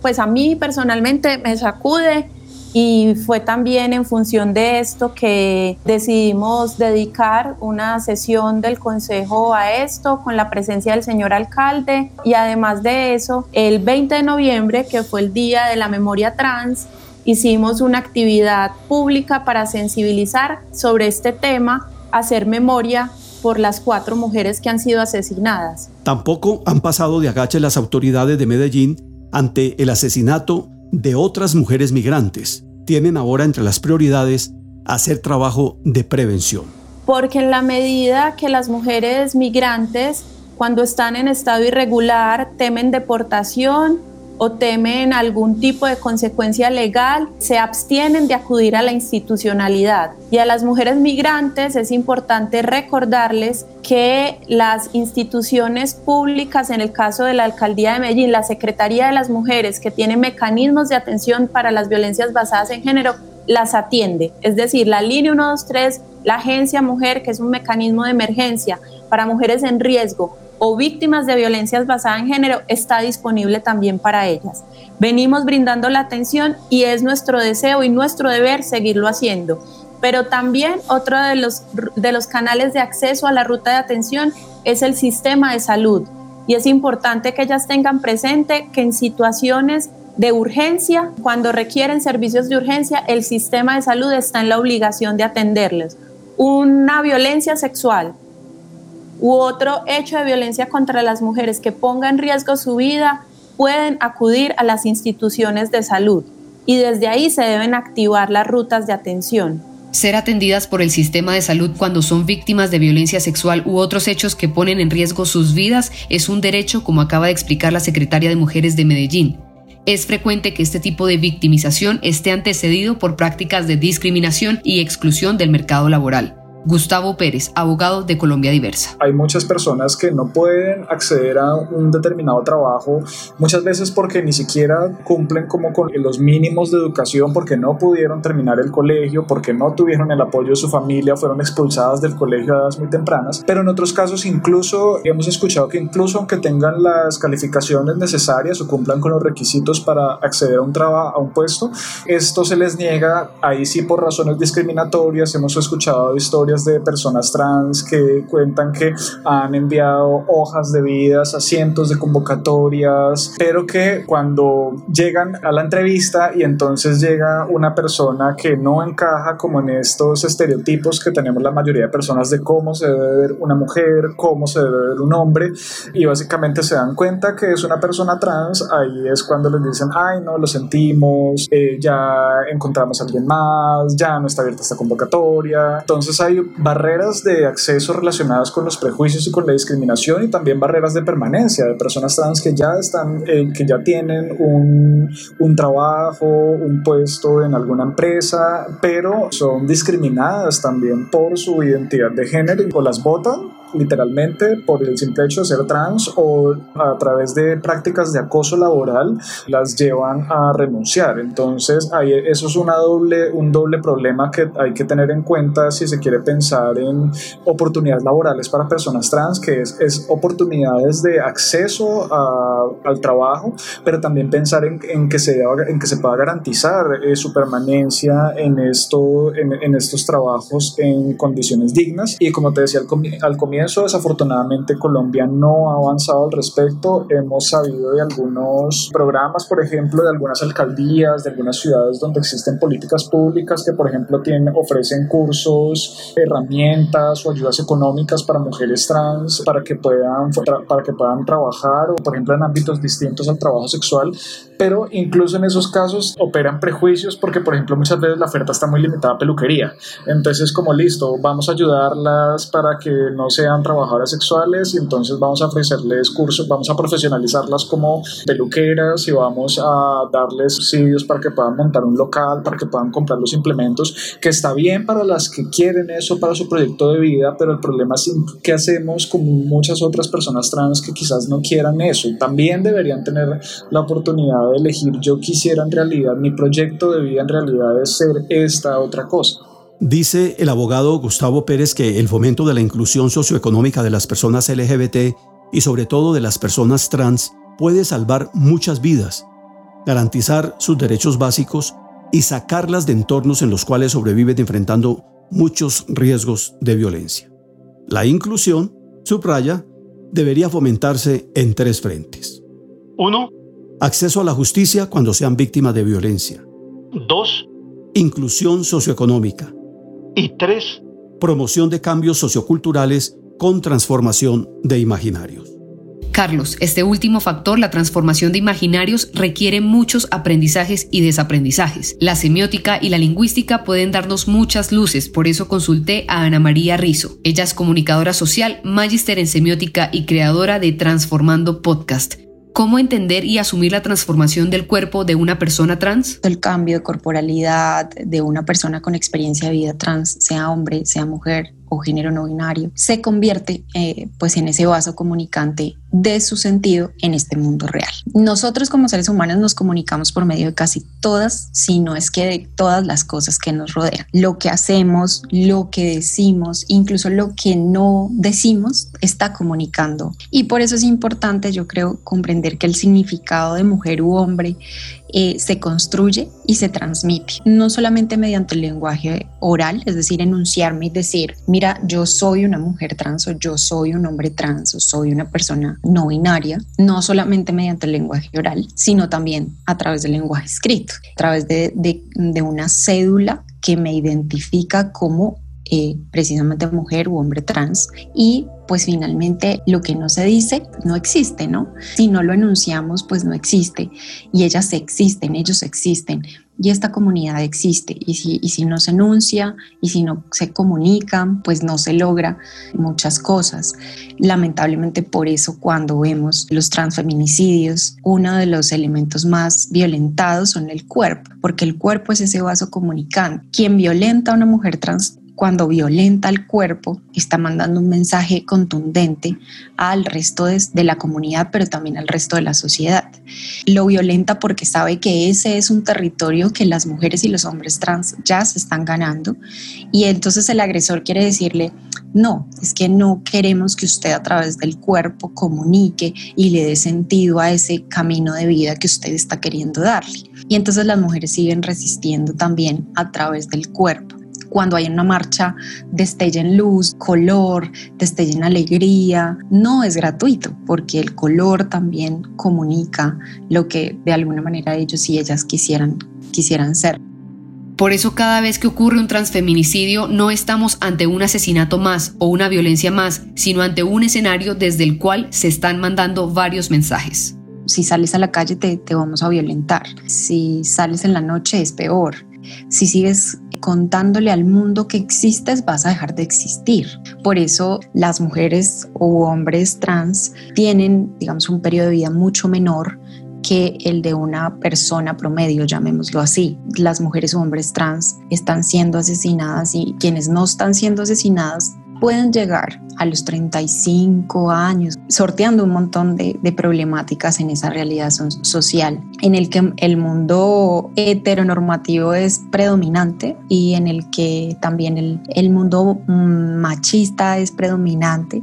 Pues a mí personalmente me sacude y fue también en función de esto que decidimos dedicar una sesión del Consejo a esto con la presencia del señor alcalde y además de eso, el 20 de noviembre, que fue el Día de la Memoria Trans, hicimos una actividad pública para sensibilizar sobre este tema, hacer memoria por las cuatro mujeres que han sido asesinadas. Tampoco han pasado de agache las autoridades de Medellín ante el asesinato de otras mujeres migrantes. Tienen ahora entre las prioridades hacer trabajo de prevención. Porque en la medida que las mujeres migrantes, cuando están en estado irregular, temen deportación, o temen algún tipo de consecuencia legal, se abstienen de acudir a la institucionalidad. Y a las mujeres migrantes es importante recordarles que las instituciones públicas, en el caso de la Alcaldía de Medellín, la Secretaría de las Mujeres, que tiene mecanismos de atención para las violencias basadas en género, las atiende. Es decir, la línea 123, la agencia mujer, que es un mecanismo de emergencia para mujeres en riesgo, o víctimas de violencias basadas en género está disponible también para ellas. Venimos brindando la atención y es nuestro deseo y nuestro deber seguirlo haciendo. Pero también otro de los, de los canales de acceso a la ruta de atención es el sistema de salud. Y es importante que ellas tengan presente que en situaciones de urgencia, cuando requieren servicios de urgencia, el sistema de salud está en la obligación de atenderles. Una violencia sexual, u otro hecho de violencia contra las mujeres que ponga en riesgo su vida, pueden acudir a las instituciones de salud y desde ahí se deben activar las rutas de atención. Ser atendidas por el sistema de salud cuando son víctimas de violencia sexual u otros hechos que ponen en riesgo sus vidas es un derecho, como acaba de explicar la secretaria de Mujeres de Medellín. Es frecuente que este tipo de victimización esté antecedido por prácticas de discriminación y exclusión del mercado laboral. Gustavo Pérez, abogado de Colombia Diversa. Hay muchas personas que no pueden acceder a un determinado trabajo, muchas veces porque ni siquiera cumplen como con los mínimos de educación, porque no pudieron terminar el colegio, porque no tuvieron el apoyo de su familia, fueron expulsadas del colegio a edades muy tempranas. Pero en otros casos incluso hemos escuchado que incluso aunque tengan las calificaciones necesarias o cumplan con los requisitos para acceder a un trabajo, a un puesto, esto se les niega ahí sí por razones discriminatorias. Hemos escuchado historias de personas trans que cuentan que han enviado hojas de vidas a cientos de convocatorias, pero que cuando llegan a la entrevista y entonces llega una persona que no encaja como en estos estereotipos que tenemos la mayoría de personas de cómo se debe ver una mujer, cómo se debe ver un hombre, y básicamente se dan cuenta que es una persona trans, ahí es cuando les dicen, ay, no, lo sentimos, eh, ya encontramos a alguien más, ya no está abierta esta convocatoria. Entonces hay barreras de acceso relacionadas con los prejuicios y con la discriminación y también barreras de permanencia de personas trans que ya están, eh, que ya tienen un, un trabajo, un puesto en alguna empresa, pero son discriminadas también por su identidad de género o las votan literalmente por el simple hecho de ser trans o a través de prácticas de acoso laboral las llevan a renunciar. Entonces, ahí, eso es una doble, un doble problema que hay que tener en cuenta si se quiere pensar en oportunidades laborales para personas trans, que es, es oportunidades de acceso a, al trabajo, pero también pensar en, en, que, se, en que se pueda garantizar eh, su permanencia en, esto, en, en, estos trabajos en condiciones dignas. Y como te decía al, al comienzo, Desafortunadamente Colombia no ha avanzado al respecto. Hemos sabido de algunos programas, por ejemplo, de algunas alcaldías, de algunas ciudades donde existen políticas públicas que, por ejemplo, tienen, ofrecen cursos, herramientas o ayudas económicas para mujeres trans para que puedan, para que puedan trabajar o, por ejemplo, en ámbitos distintos al trabajo sexual. Pero incluso en esos casos operan prejuicios porque, por ejemplo, muchas veces la oferta está muy limitada a peluquería. Entonces, como listo, vamos a ayudarlas para que no sea trabajadoras sexuales y entonces vamos a ofrecerles cursos, vamos a profesionalizarlas como peluqueras y vamos a darles subsidios para que puedan montar un local, para que puedan comprar los implementos, que está bien para las que quieren eso para su proyecto de vida, pero el problema es qué hacemos con muchas otras personas trans que quizás no quieran eso también deberían tener la oportunidad de elegir yo quisiera en realidad, mi proyecto de vida en realidad es ser esta otra cosa. Dice el abogado Gustavo Pérez que el fomento de la inclusión socioeconómica de las personas LGBT y sobre todo de las personas trans puede salvar muchas vidas, garantizar sus derechos básicos y sacarlas de entornos en los cuales sobreviven enfrentando muchos riesgos de violencia. La inclusión, subraya, debería fomentarse en tres frentes. 1. Acceso a la justicia cuando sean víctimas de violencia. 2. Inclusión socioeconómica. Y tres, promoción de cambios socioculturales con transformación de imaginarios. Carlos, este último factor, la transformación de imaginarios, requiere muchos aprendizajes y desaprendizajes. La semiótica y la lingüística pueden darnos muchas luces, por eso consulté a Ana María Rizo. Ella es comunicadora social, magíster en semiótica y creadora de Transformando Podcast. ¿Cómo entender y asumir la transformación del cuerpo de una persona trans? El cambio de corporalidad de una persona con experiencia de vida trans, sea hombre, sea mujer, o género no binario, se convierte eh, pues en ese vaso comunicante de su sentido en este mundo real. Nosotros como seres humanos nos comunicamos por medio de casi todas, si no es que de todas las cosas que nos rodean. Lo que hacemos, lo que decimos, incluso lo que no decimos, está comunicando. Y por eso es importante, yo creo, comprender que el significado de mujer u hombre eh, se construye y se transmite, no solamente mediante el lenguaje oral, es decir, enunciarme y decir, mira, yo soy una mujer trans o yo soy un hombre trans o soy una persona no binaria, no solamente mediante el lenguaje oral, sino también a través del lenguaje escrito, a través de, de una cédula que me identifica como eh, precisamente mujer u hombre trans y pues finalmente lo que no se dice no existe, ¿no? Si no lo enunciamos pues no existe y ellas existen, ellos existen y esta comunidad existe y si, y si no se enuncia y si no se comunican pues no se logra muchas cosas. Lamentablemente por eso cuando vemos los transfeminicidios uno de los elementos más violentados son el cuerpo porque el cuerpo es ese vaso comunicante. Quien violenta a una mujer trans cuando violenta el cuerpo, está mandando un mensaje contundente al resto de, la comunidad, pero también al resto de la sociedad. Lo violenta porque sabe que ese es un territorio que las mujeres y los hombres trans ya se están ganando. Y entonces el agresor quiere decirle, no, es que no queremos que usted a través del cuerpo comunique y le dé sentido a ese camino de vida que usted está queriendo darle. Y entonces las mujeres siguen resistiendo también a través del cuerpo cuando hay una marcha destellen luz, color, destellen alegría. No es gratuito porque el color también comunica lo que de alguna manera ellos y ellas quisieran, quisieran ser. Por eso cada vez que ocurre un transfeminicidio no estamos ante un asesinato más o una violencia más, sino ante un escenario desde el cual se están mandando varios mensajes. Si sales a la calle te, te vamos a violentar. Si sales en la noche es peor. Si sigues contándole al mundo que existes, vas a dejar de existir. Por eso las mujeres o hombres trans tienen, digamos, un periodo de vida mucho menor que el de una persona promedio, llamémoslo así. Las mujeres o hombres trans están siendo asesinadas y quienes no están siendo asesinadas pueden llegar a los 35 años, sorteando un montón de, problemáticas en esa realidad social, en el que el mundo heteronormativo es predominante y en el que también el, el mundo machista es predominante.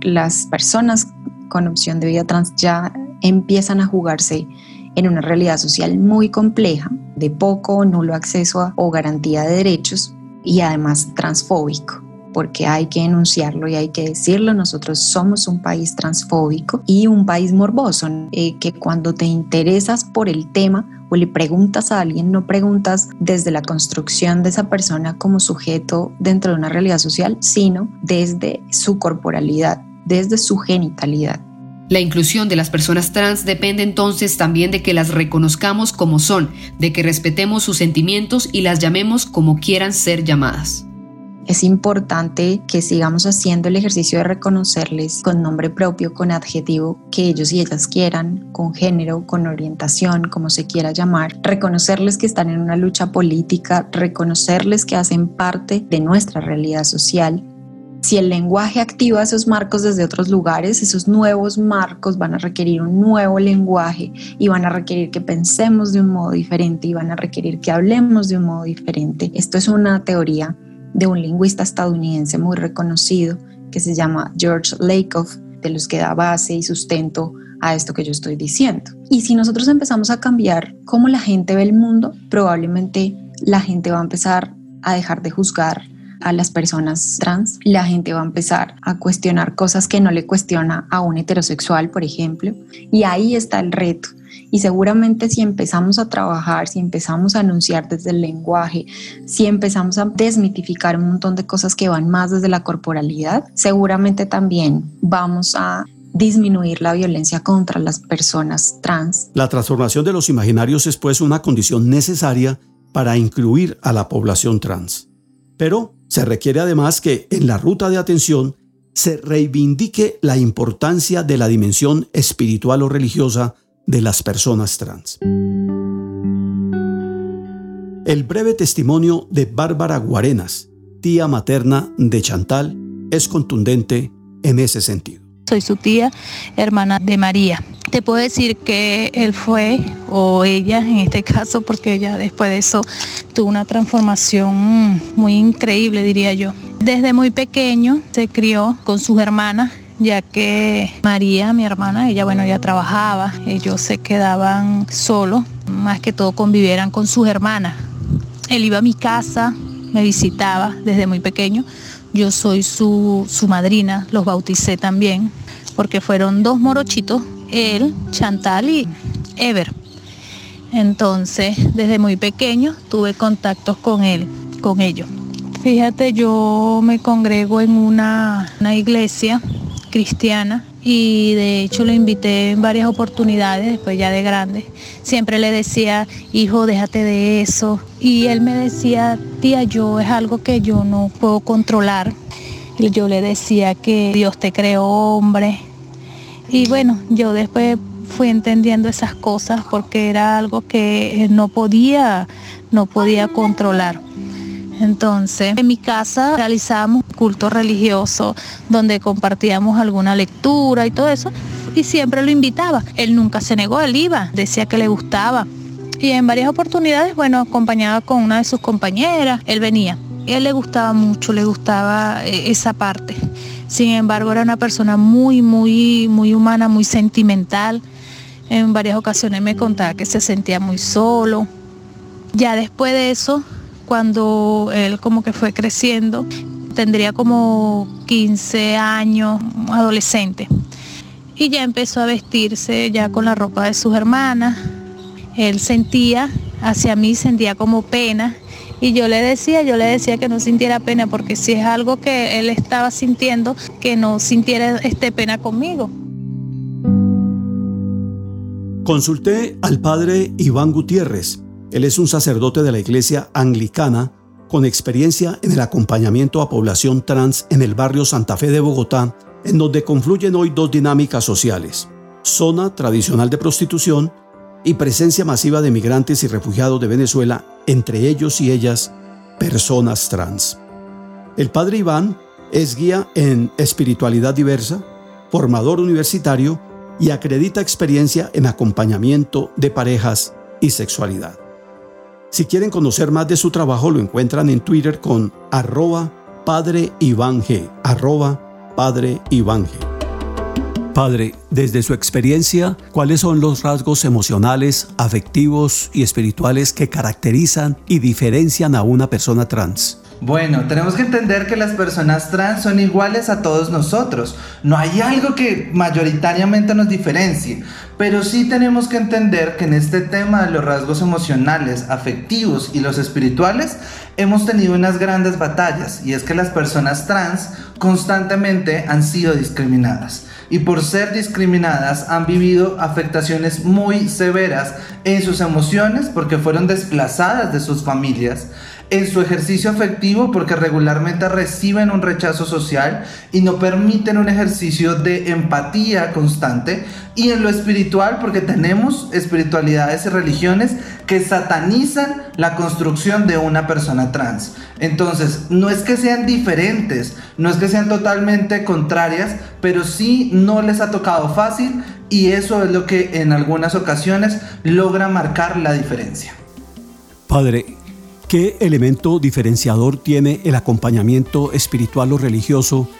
Las personas con opción de vida trans ya empiezan a jugarse en una realidad social muy compleja, de poco o nulo acceso o garantía de derechos y además transfóbico porque hay que enunciarlo y hay que decirlo. Nosotros somos un país transfóbico y un país morboso, eh, que cuando te interesas por el tema o le preguntas a alguien, no preguntas desde la construcción de esa persona como sujeto dentro de una realidad social, sino desde su corporalidad, desde su genitalidad. La inclusión de las personas trans depende entonces también de que las reconozcamos como son, de que respetemos sus sentimientos y las llamemos como quieran ser llamadas. Es importante que sigamos haciendo el ejercicio de reconocerles con nombre propio, con adjetivo que ellos y ellas quieran, con género, con orientación, como se quiera llamar, reconocerles que están en una lucha política, reconocerles que hacen parte de nuestra realidad social. Si el lenguaje activa esos marcos desde otros lugares, esos nuevos marcos van a requerir un nuevo lenguaje y van a requerir que pensemos de un modo diferente y van a requerir que hablemos de un modo diferente. Esto es una teoría de un lingüista estadounidense muy reconocido que se llama George Lakoff, de los que da base y sustento a esto que yo estoy diciendo. Y si nosotros empezamos a cambiar cómo la gente ve el mundo, probablemente la gente va a empezar a dejar de juzgar a las personas trans, la gente va a empezar a cuestionar cosas que no le cuestiona a un heterosexual, por ejemplo, y ahí está el reto y seguramente si empezamos a trabajar, si empezamos a anunciar desde el lenguaje, si empezamos a desmitificar un montón de cosas que van más desde la corporalidad, seguramente también vamos a disminuir la violencia contra las personas trans. La transformación de los imaginarios es pues una condición necesaria para incluir a la población trans. Pero se requiere además que en la ruta de atención se reivindique la importancia de la dimensión espiritual o religiosa de las personas trans. El breve testimonio de Bárbara Guarenas, tía materna de Chantal, es contundente en ese sentido. Soy su tía, hermana de María. Te puedo decir que él fue, o ella en este caso, porque ella después de eso tuvo una transformación muy increíble, diría yo. Desde muy pequeño se crió con sus hermanas ya que María, mi hermana, ella bueno, ya trabajaba, ellos se quedaban solos, más que todo convivieran con sus hermanas. Él iba a mi casa, me visitaba desde muy pequeño, yo soy su, su madrina, los bauticé también, porque fueron dos morochitos, él, Chantal y Ever. Entonces, desde muy pequeño tuve contactos con él, con ellos. Fíjate, yo me congrego en una, una iglesia cristiana y de hecho lo invité en varias oportunidades, después ya de grande. Siempre le decía, hijo, déjate de eso. Y él me decía, tía, yo es algo que yo no puedo controlar. Y yo le decía que Dios te creó hombre. Y bueno, yo después fui entendiendo esas cosas porque era algo que no podía, no podía controlar. Entonces, en mi casa realizábamos culto religioso donde compartíamos alguna lectura y todo eso. Y siempre lo invitaba. Él nunca se negó, él iba, decía que le gustaba. Y en varias oportunidades, bueno, acompañaba con una de sus compañeras, él venía. Él le gustaba mucho, le gustaba eh, esa parte. Sin embargo, era una persona muy, muy, muy humana, muy sentimental. En varias ocasiones me contaba que se sentía muy solo. Ya después de eso, cuando él como que fue creciendo, tendría como 15 años, adolescente. Y ya empezó a vestirse ya con la ropa de sus hermanas. Él sentía, hacia mí sentía como pena. Y yo le decía, yo le decía que no sintiera pena, porque si es algo que él estaba sintiendo, que no sintiera este pena conmigo. Consulté al padre Iván Gutiérrez, él es un sacerdote de la iglesia anglicana con experiencia en el acompañamiento a población trans en el barrio Santa Fe de Bogotá, en donde confluyen hoy dos dinámicas sociales, zona tradicional de prostitución y presencia masiva de migrantes y refugiados de Venezuela, entre ellos y ellas personas trans. El padre Iván es guía en espiritualidad diversa, formador universitario y acredita experiencia en acompañamiento de parejas y sexualidad. Si quieren conocer más de su trabajo, lo encuentran en Twitter con arroba Padre. Arroba Padre. Padre, desde su experiencia, ¿cuáles son los rasgos emocionales, afectivos y espirituales que caracterizan y diferencian a una persona trans? Bueno, tenemos que entender que las personas trans son iguales a todos nosotros. No hay algo que mayoritariamente nos diferencie. Pero sí tenemos que entender que en este tema de los rasgos emocionales, afectivos y los espirituales, hemos tenido unas grandes batallas. Y es que las personas trans constantemente han sido discriminadas. Y por ser discriminadas han vivido afectaciones muy severas en sus emociones porque fueron desplazadas de sus familias en su ejercicio afectivo porque regularmente reciben un rechazo social y no permiten un ejercicio de empatía constante y en lo espiritual porque tenemos espiritualidades y religiones que satanizan la construcción de una persona trans. Entonces, no es que sean diferentes, no es que sean totalmente contrarias, pero sí no les ha tocado fácil y eso es lo que en algunas ocasiones logra marcar la diferencia. Padre, ¿Qué elemento diferenciador tiene el acompañamiento espiritual o religioso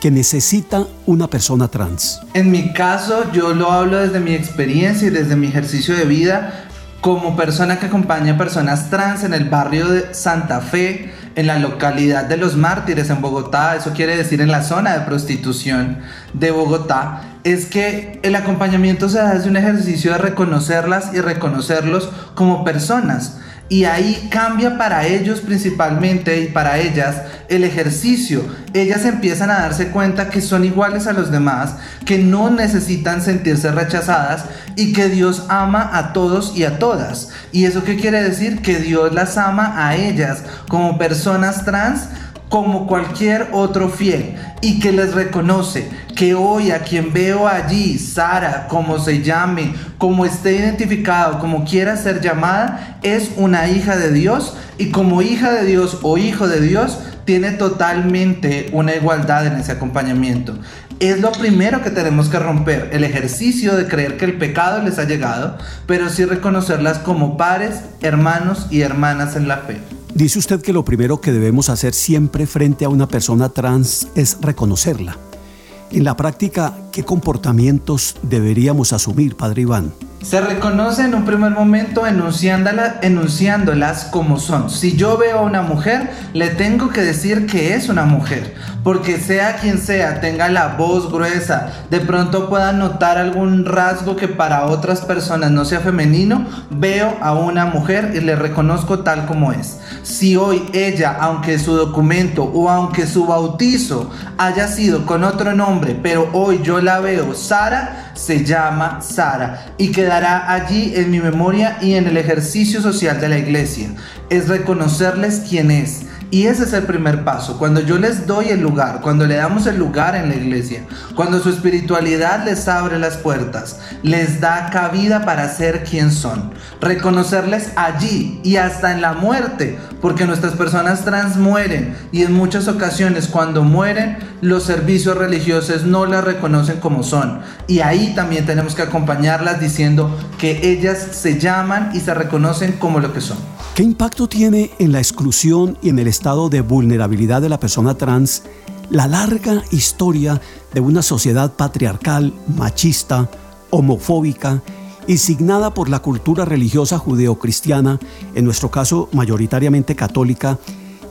que necesita una persona trans? En mi caso, yo lo hablo desde mi experiencia y desde mi ejercicio de vida como persona que acompaña a personas trans en el barrio de Santa Fe, en la localidad de Los Mártires, en Bogotá, eso quiere decir en la zona de prostitución de Bogotá, es que el acompañamiento se da desde un ejercicio de reconocerlas y reconocerlos como personas y ahí cambia para ellos principalmente y para ellas el ejercicio. Ellas empiezan a darse cuenta que son iguales a los demás, que no necesitan sentirse rechazadas y que Dios ama a todos y a todas. ¿Y eso qué quiere decir? Que Dios las ama a ellas como personas trans como cualquier otro fiel y que les reconoce que hoy a quien veo allí, Sara, como se llame, como esté identificado, como quiera ser llamada, es una hija de Dios y como hija de Dios o hijo de Dios tiene totalmente una igualdad en ese acompañamiento. Es lo primero que tenemos que romper, el ejercicio de creer que el pecado les ha llegado, pero sí reconocerlas como pares, hermanos y hermanas en la fe. Dice usted que lo primero que debemos hacer siempre frente a una persona trans es reconocerla. En la práctica, ¿qué comportamientos deberíamos asumir, Padre Iván? Se reconoce en un primer momento enunciándolas como son. Si yo veo a una mujer, le tengo que decir que es una mujer. Porque sea quien sea, tenga la voz gruesa, de pronto pueda notar algún rasgo que para otras personas no sea femenino, veo a una mujer y le reconozco tal como es. Si hoy ella, aunque su documento o aunque su bautizo haya sido con otro nombre, pero hoy yo la veo Sara, se llama Sara y quedará allí en mi memoria y en el ejercicio social de la iglesia. Es reconocerles quién es Y ese es el primer paso. Cuando yo les doy el lugar, cuando le damos el lugar en la iglesia, cuando su espiritualidad les abre las puertas, les da cabida para ser quien son. Reconocerles allí y hasta en la muerte, porque nuestras personas trans mueren y en muchas ocasiones cuando mueren los servicios religiosos no las reconocen como son. Y ahí también tenemos que acompañarlas diciendo que ellas se llaman y se reconocen como lo que son. ¿Qué impacto tiene en la exclusión y en el estado de vulnerabilidad de la persona trans la larga historia de una sociedad patriarcal, machista, homofóbica y signada por la cultura religiosa judeocristiana, en nuestro caso mayoritariamente católica,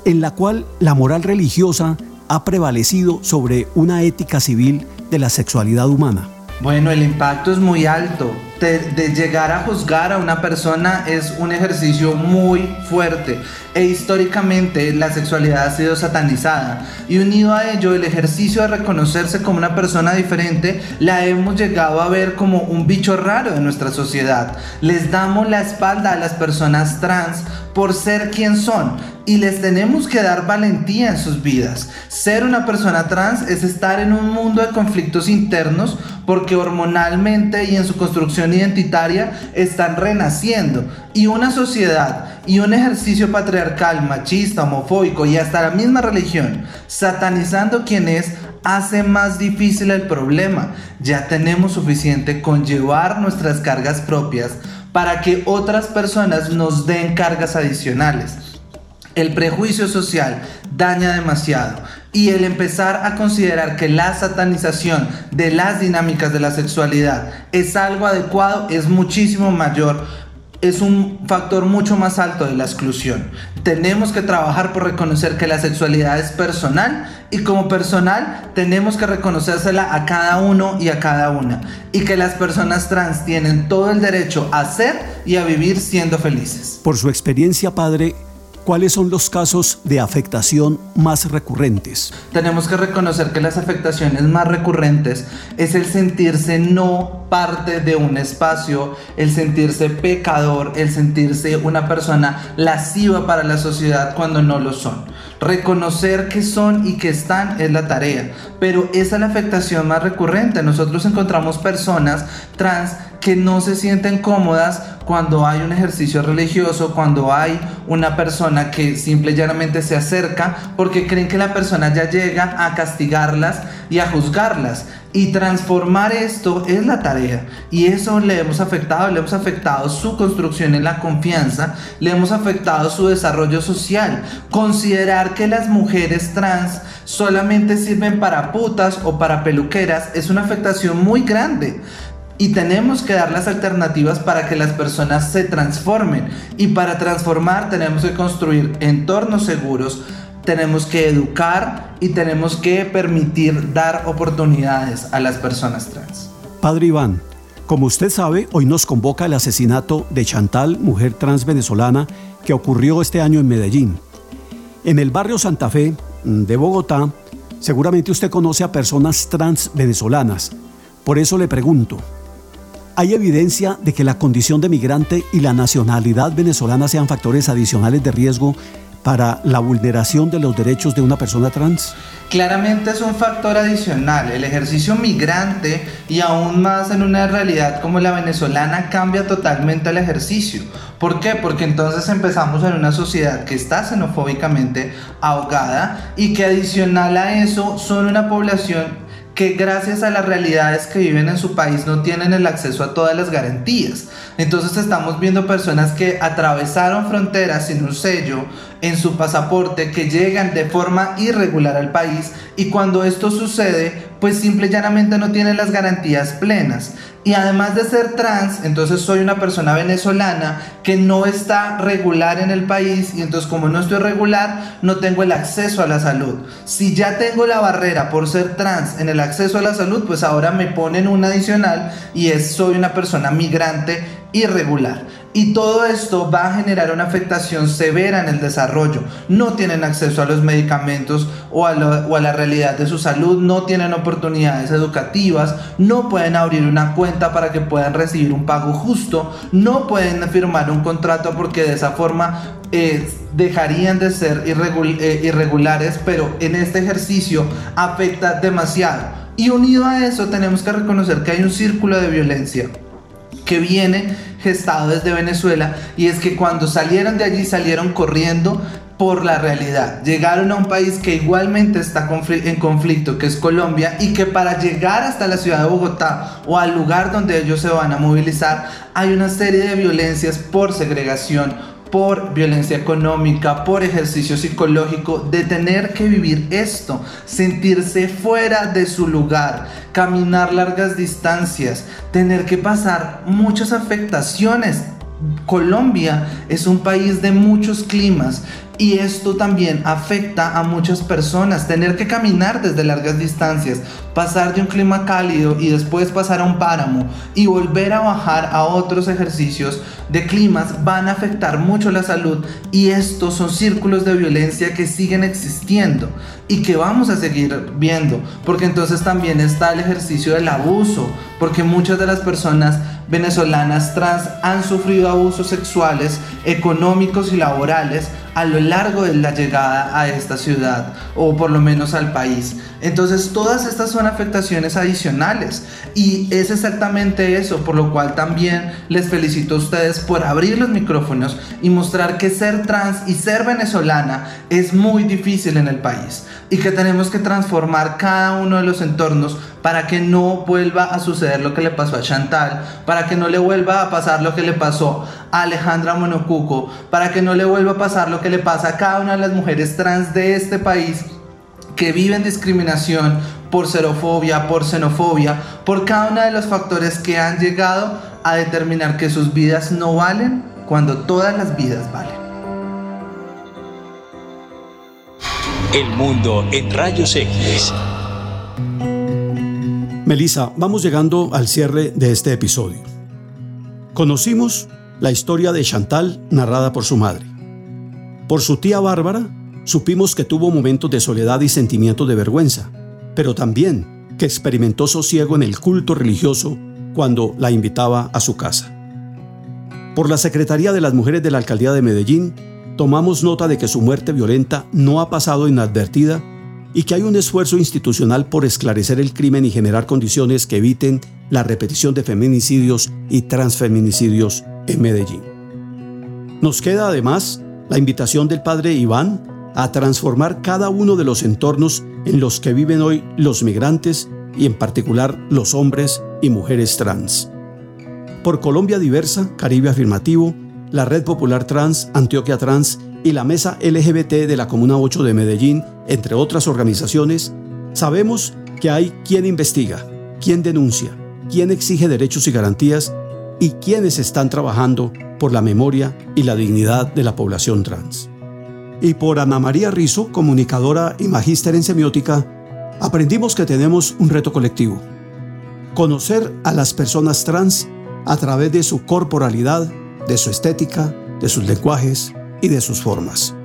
en la cual la moral religiosa ha prevalecido sobre una ética civil de la sexualidad humana? Bueno, el impacto es muy alto. De, llegar a juzgar a una persona es un ejercicio muy fuerte e históricamente la sexualidad ha sido satanizada y unido a ello el ejercicio de reconocerse como una persona diferente la hemos llegado a ver como un bicho raro de nuestra sociedad. Les damos la espalda a las personas trans por ser quien son y les tenemos que dar valentía en sus vidas. Ser una persona trans es estar en un mundo de conflictos internos porque hormonalmente y en su construcción identitaria están renaciendo. Y una sociedad y un ejercicio patriarcal, machista, homofóbico y hasta la misma religión, satanizando quien es, hace más difícil el problema. Ya tenemos suficiente con llevar nuestras cargas propias para que otras personas nos den cargas adicionales. El prejuicio social daña demasiado y el empezar a considerar que la satanización de las dinámicas de la sexualidad es algo adecuado es muchísimo mayor es un factor mucho más alto de la exclusión. Tenemos que trabajar por reconocer que la sexualidad es personal y como personal tenemos que reconocérsela a cada uno y a cada una. Y que las personas trans tienen todo el derecho a ser y a vivir siendo felices. Por su experiencia, padre, ¿Cuáles son los casos de afectación más recurrentes? Tenemos que reconocer que las afectaciones más recurrentes es el sentirse no parte de un espacio, el sentirse pecador, el sentirse una persona lasciva para la sociedad cuando no lo son. Reconocer que son y que están es la tarea, pero esa es la afectación más recurrente. Nosotros encontramos personas trans que no se sienten cómodas cuando hay un ejercicio religioso, cuando hay una persona que simple y llanamente se acerca porque creen que la persona ya llega a castigarlas y a juzgarlas. Y transformar esto es la tarea. Y eso le hemos afectado, le hemos afectado su construcción en la confianza, le hemos afectado su desarrollo social. Considerar que las mujeres trans solamente sirven para putas o para peluqueras es una afectación muy grande y tenemos que dar las alternativas para que las personas se transformen. Y para transformar tenemos que construir entornos seguros, tenemos que educar y tenemos que permitir dar oportunidades a las personas trans. Padre Iván, como usted sabe, hoy nos convoca el asesinato de Chantal, mujer trans venezolana, que ocurrió este año en Medellín. En el barrio Santa Fe mm, de Bogotá, seguramente usted conoce a personas trans venezolanas. Por eso le pregunto, ¿Hay evidencia de que la condición de migrante y la nacionalidad venezolana sean factores adicionales de riesgo para la vulneración de los derechos de una persona trans? Claramente es un factor adicional. El ejercicio migrante y aún más en una realidad como la venezolana cambia totalmente el ejercicio. ¿Por qué? Porque entonces empezamos en una sociedad que está xenofóbicamente ahogada y que adicional a eso son una población que gracias a las realidades que viven en su país no tienen el acceso a todas las garantías. Entonces estamos viendo personas que atravesaron fronteras sin un sello en su pasaporte, que llegan de forma irregular al país y cuando esto sucede, pues simple y llanamente no tienen las garantías plenas. Y además de ser trans, entonces soy una persona venezolana que no está regular en el país y entonces como no estoy regular, no tengo el acceso a la salud. Si ya tengo la barrera por ser trans en el acceso a la salud, pues ahora me ponen un adicional y es soy una persona migrante irregular. Y todo esto va a generar una afectación severa en el desarrollo. No tienen acceso a los medicamentos o a, la realidad de su salud, no tienen oportunidades educativas, no pueden abrir una cuenta para que puedan recibir un pago justo, no pueden firmar un contrato porque de esa forma eh, dejarían de ser eh, irregulares, pero en este ejercicio afecta demasiado. Y unido a eso tenemos que reconocer que hay un círculo de violencia que viene gestado desde Venezuela y es que cuando salieron de allí salieron corriendo por la realidad. Llegaron a un país que igualmente está en conflicto, que es Colombia, y que para llegar hasta la ciudad de Bogotá o al lugar donde ellos se van a movilizar, hay una serie de violencias por segregación, por violencia económica, por ejercicio psicológico, de tener que vivir esto, sentirse fuera de su lugar, caminar largas distancias, tener que pasar muchas afectaciones. Colombia es un país de muchos climas, y esto también afecta a muchas personas. Tener que caminar desde largas distancias, pasar de un clima cálido y después pasar a un páramo y volver a bajar a otros ejercicios de climas van a afectar mucho la salud y estos son círculos de violencia que siguen existiendo y que vamos a seguir viendo porque entonces también está el ejercicio del abuso porque muchas de las personas venezolanas trans han sufrido abusos sexuales, económicos y laborales a lo largo de la llegada a esta ciudad o por lo menos al país. Entonces todas estas son afectaciones adicionales y es exactamente eso, por lo cual también les felicito a ustedes por abrir los micrófonos y mostrar que ser trans y ser venezolana es muy difícil en el país y que tenemos que transformar cada uno de los entornos para que no vuelva a suceder lo que le pasó a Chantal, para que no le vuelva a pasar lo que le pasó a Alejandra Monocuco, para que no le vuelva a pasar lo que le pasa a cada una de las mujeres trans de este país que viven discriminación por xerofobia, por xenofobia, por cada uno de los factores que han llegado a determinar que sus vidas no valen cuando todas las vidas valen. El mundo en rayos X. Melissa, vamos llegando al cierre de este episodio. Conocimos la historia de Chantal narrada por su madre. Por su tía Bárbara, supimos que tuvo momentos de soledad y sentimientos de vergüenza, pero también que experimentó sosiego en el culto religioso cuando la invitaba a su casa. Por la Secretaría de las Mujeres de la Alcaldía de Medellín, tomamos nota de que su muerte violenta no ha pasado inadvertida y que hay un esfuerzo institucional por esclarecer el crimen y generar condiciones que eviten la repetición de feminicidios y transfeminicidios en Medellín. Nos queda además la invitación del padre Iván a transformar cada uno de los entornos en los que viven hoy los migrantes y en particular los hombres y mujeres trans. Por Colombia Diversa, Caribe Afirmativo, la Red Popular Trans, Antioquia Trans y la Mesa LGBT de la Comuna 8 de Medellín, entre otras organizaciones, sabemos que hay quien investiga, quien denuncia, quien exige derechos y garantías y quienes están trabajando por la memoria y la dignidad de la población trans. Y por Ana María Rizo, comunicadora y magíster en semiótica, aprendimos que tenemos un reto colectivo. Conocer a las personas trans a través de su corporalidad, de su estética, de sus lenguajes y de sus formas.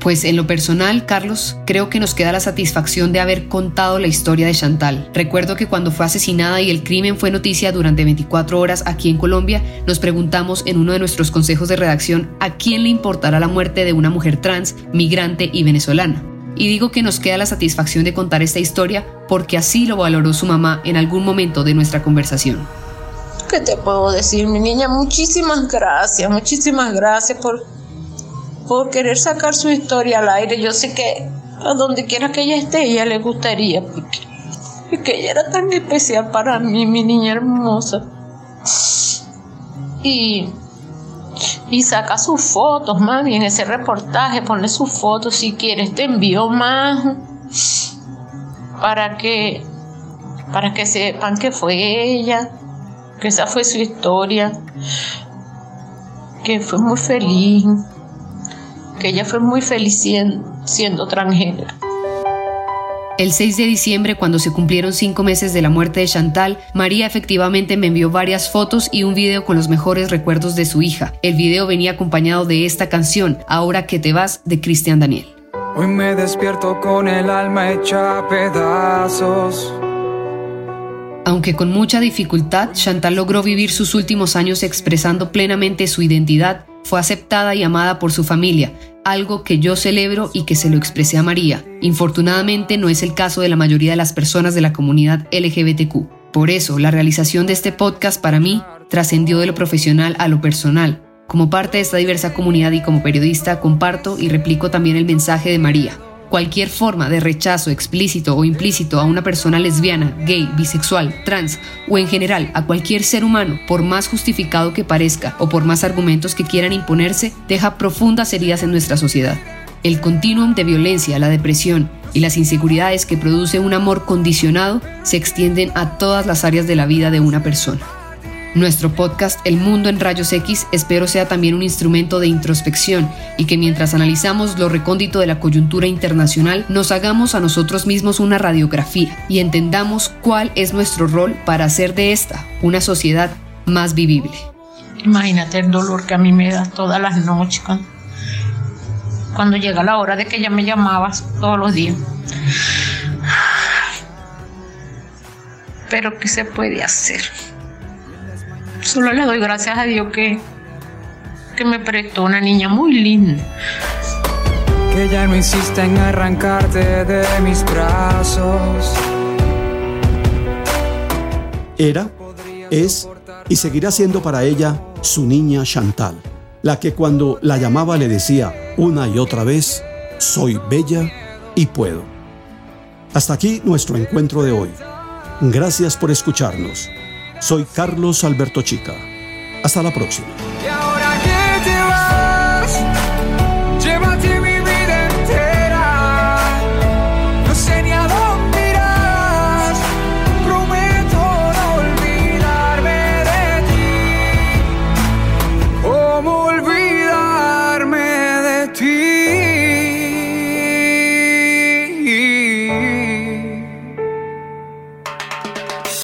Pues en lo personal, Carlos, creo que nos queda la satisfacción de haber contado la historia de Chantal. Recuerdo que cuando fue asesinada y el crimen fue noticia durante 24 horas aquí en Colombia, nos preguntamos en uno de nuestros consejos de redacción a quién le importará la muerte de una mujer trans, migrante y venezolana. Y digo que nos queda la satisfacción de contar esta historia porque así lo valoró su mamá en algún momento de nuestra conversación. ¿Qué te puedo decir, mi niña? Muchísimas gracias, muchísimas gracias por por querer sacar su historia al aire. Yo sé que a donde quiera que ella esté, ella le gustaría, porque, ella era tan especial para mí, mi niña hermosa. Y, y saca sus fotos, mami, en ese reportaje, pone sus fotos si quieres, te envío más para que, para que sepan que fue ella, que esa fue su historia, que fue muy feliz que ella fue muy feliz siendo, siendo transgénero. El 6 de diciembre, cuando se cumplieron cinco meses de la muerte de Chantal, María efectivamente me envió varias fotos y un video con los mejores recuerdos de su hija. El video venía acompañado de esta canción, Ahora que te vas, de Cristian Daniel. Hoy me despierto con el alma hecha a pedazos. Aunque con mucha dificultad, Chantal logró vivir sus últimos años expresando plenamente su identidad, fue aceptada y amada por su familia, algo que yo celebro y que se lo expresé a María. Infortunadamente no es el caso de la mayoría de las personas de la comunidad LGBTQ. Por eso, la realización de este podcast para mí trascendió de lo profesional a lo personal. Como parte de esta diversa comunidad y como periodista, comparto y replico también el mensaje de María. Cualquier forma de rechazo explícito o implícito a una persona lesbiana, gay, bisexual, trans o en general a cualquier ser humano, por más justificado que parezca o por más argumentos que quieran imponerse, deja profundas heridas en nuestra sociedad. El continuum de violencia, la depresión y las inseguridades que produce un amor condicionado se extienden a todas las áreas de la vida de una persona. Nuestro podcast El Mundo en Rayos X espero sea también un instrumento de introspección y que mientras analizamos lo recóndito de la coyuntura internacional nos hagamos a nosotros mismos una radiografía y entendamos cuál es nuestro rol para hacer de esta una sociedad más vivible. Imagínate el dolor que a mí me da todas las noches cuando, llega la hora de que ella me llamaba todos los días. Pero ¿qué se puede hacer? Solo le doy gracias a Dios que, que me prestó una niña muy linda. Que ya no insiste en arrancarte de mis brazos. Era, es y seguirá siendo para ella su niña Chantal, la que cuando la llamaba le decía una y otra vez, soy bella y puedo. Hasta aquí nuestro encuentro de hoy. Gracias por escucharnos. Soy Carlos Alberto Chica. Hasta la próxima.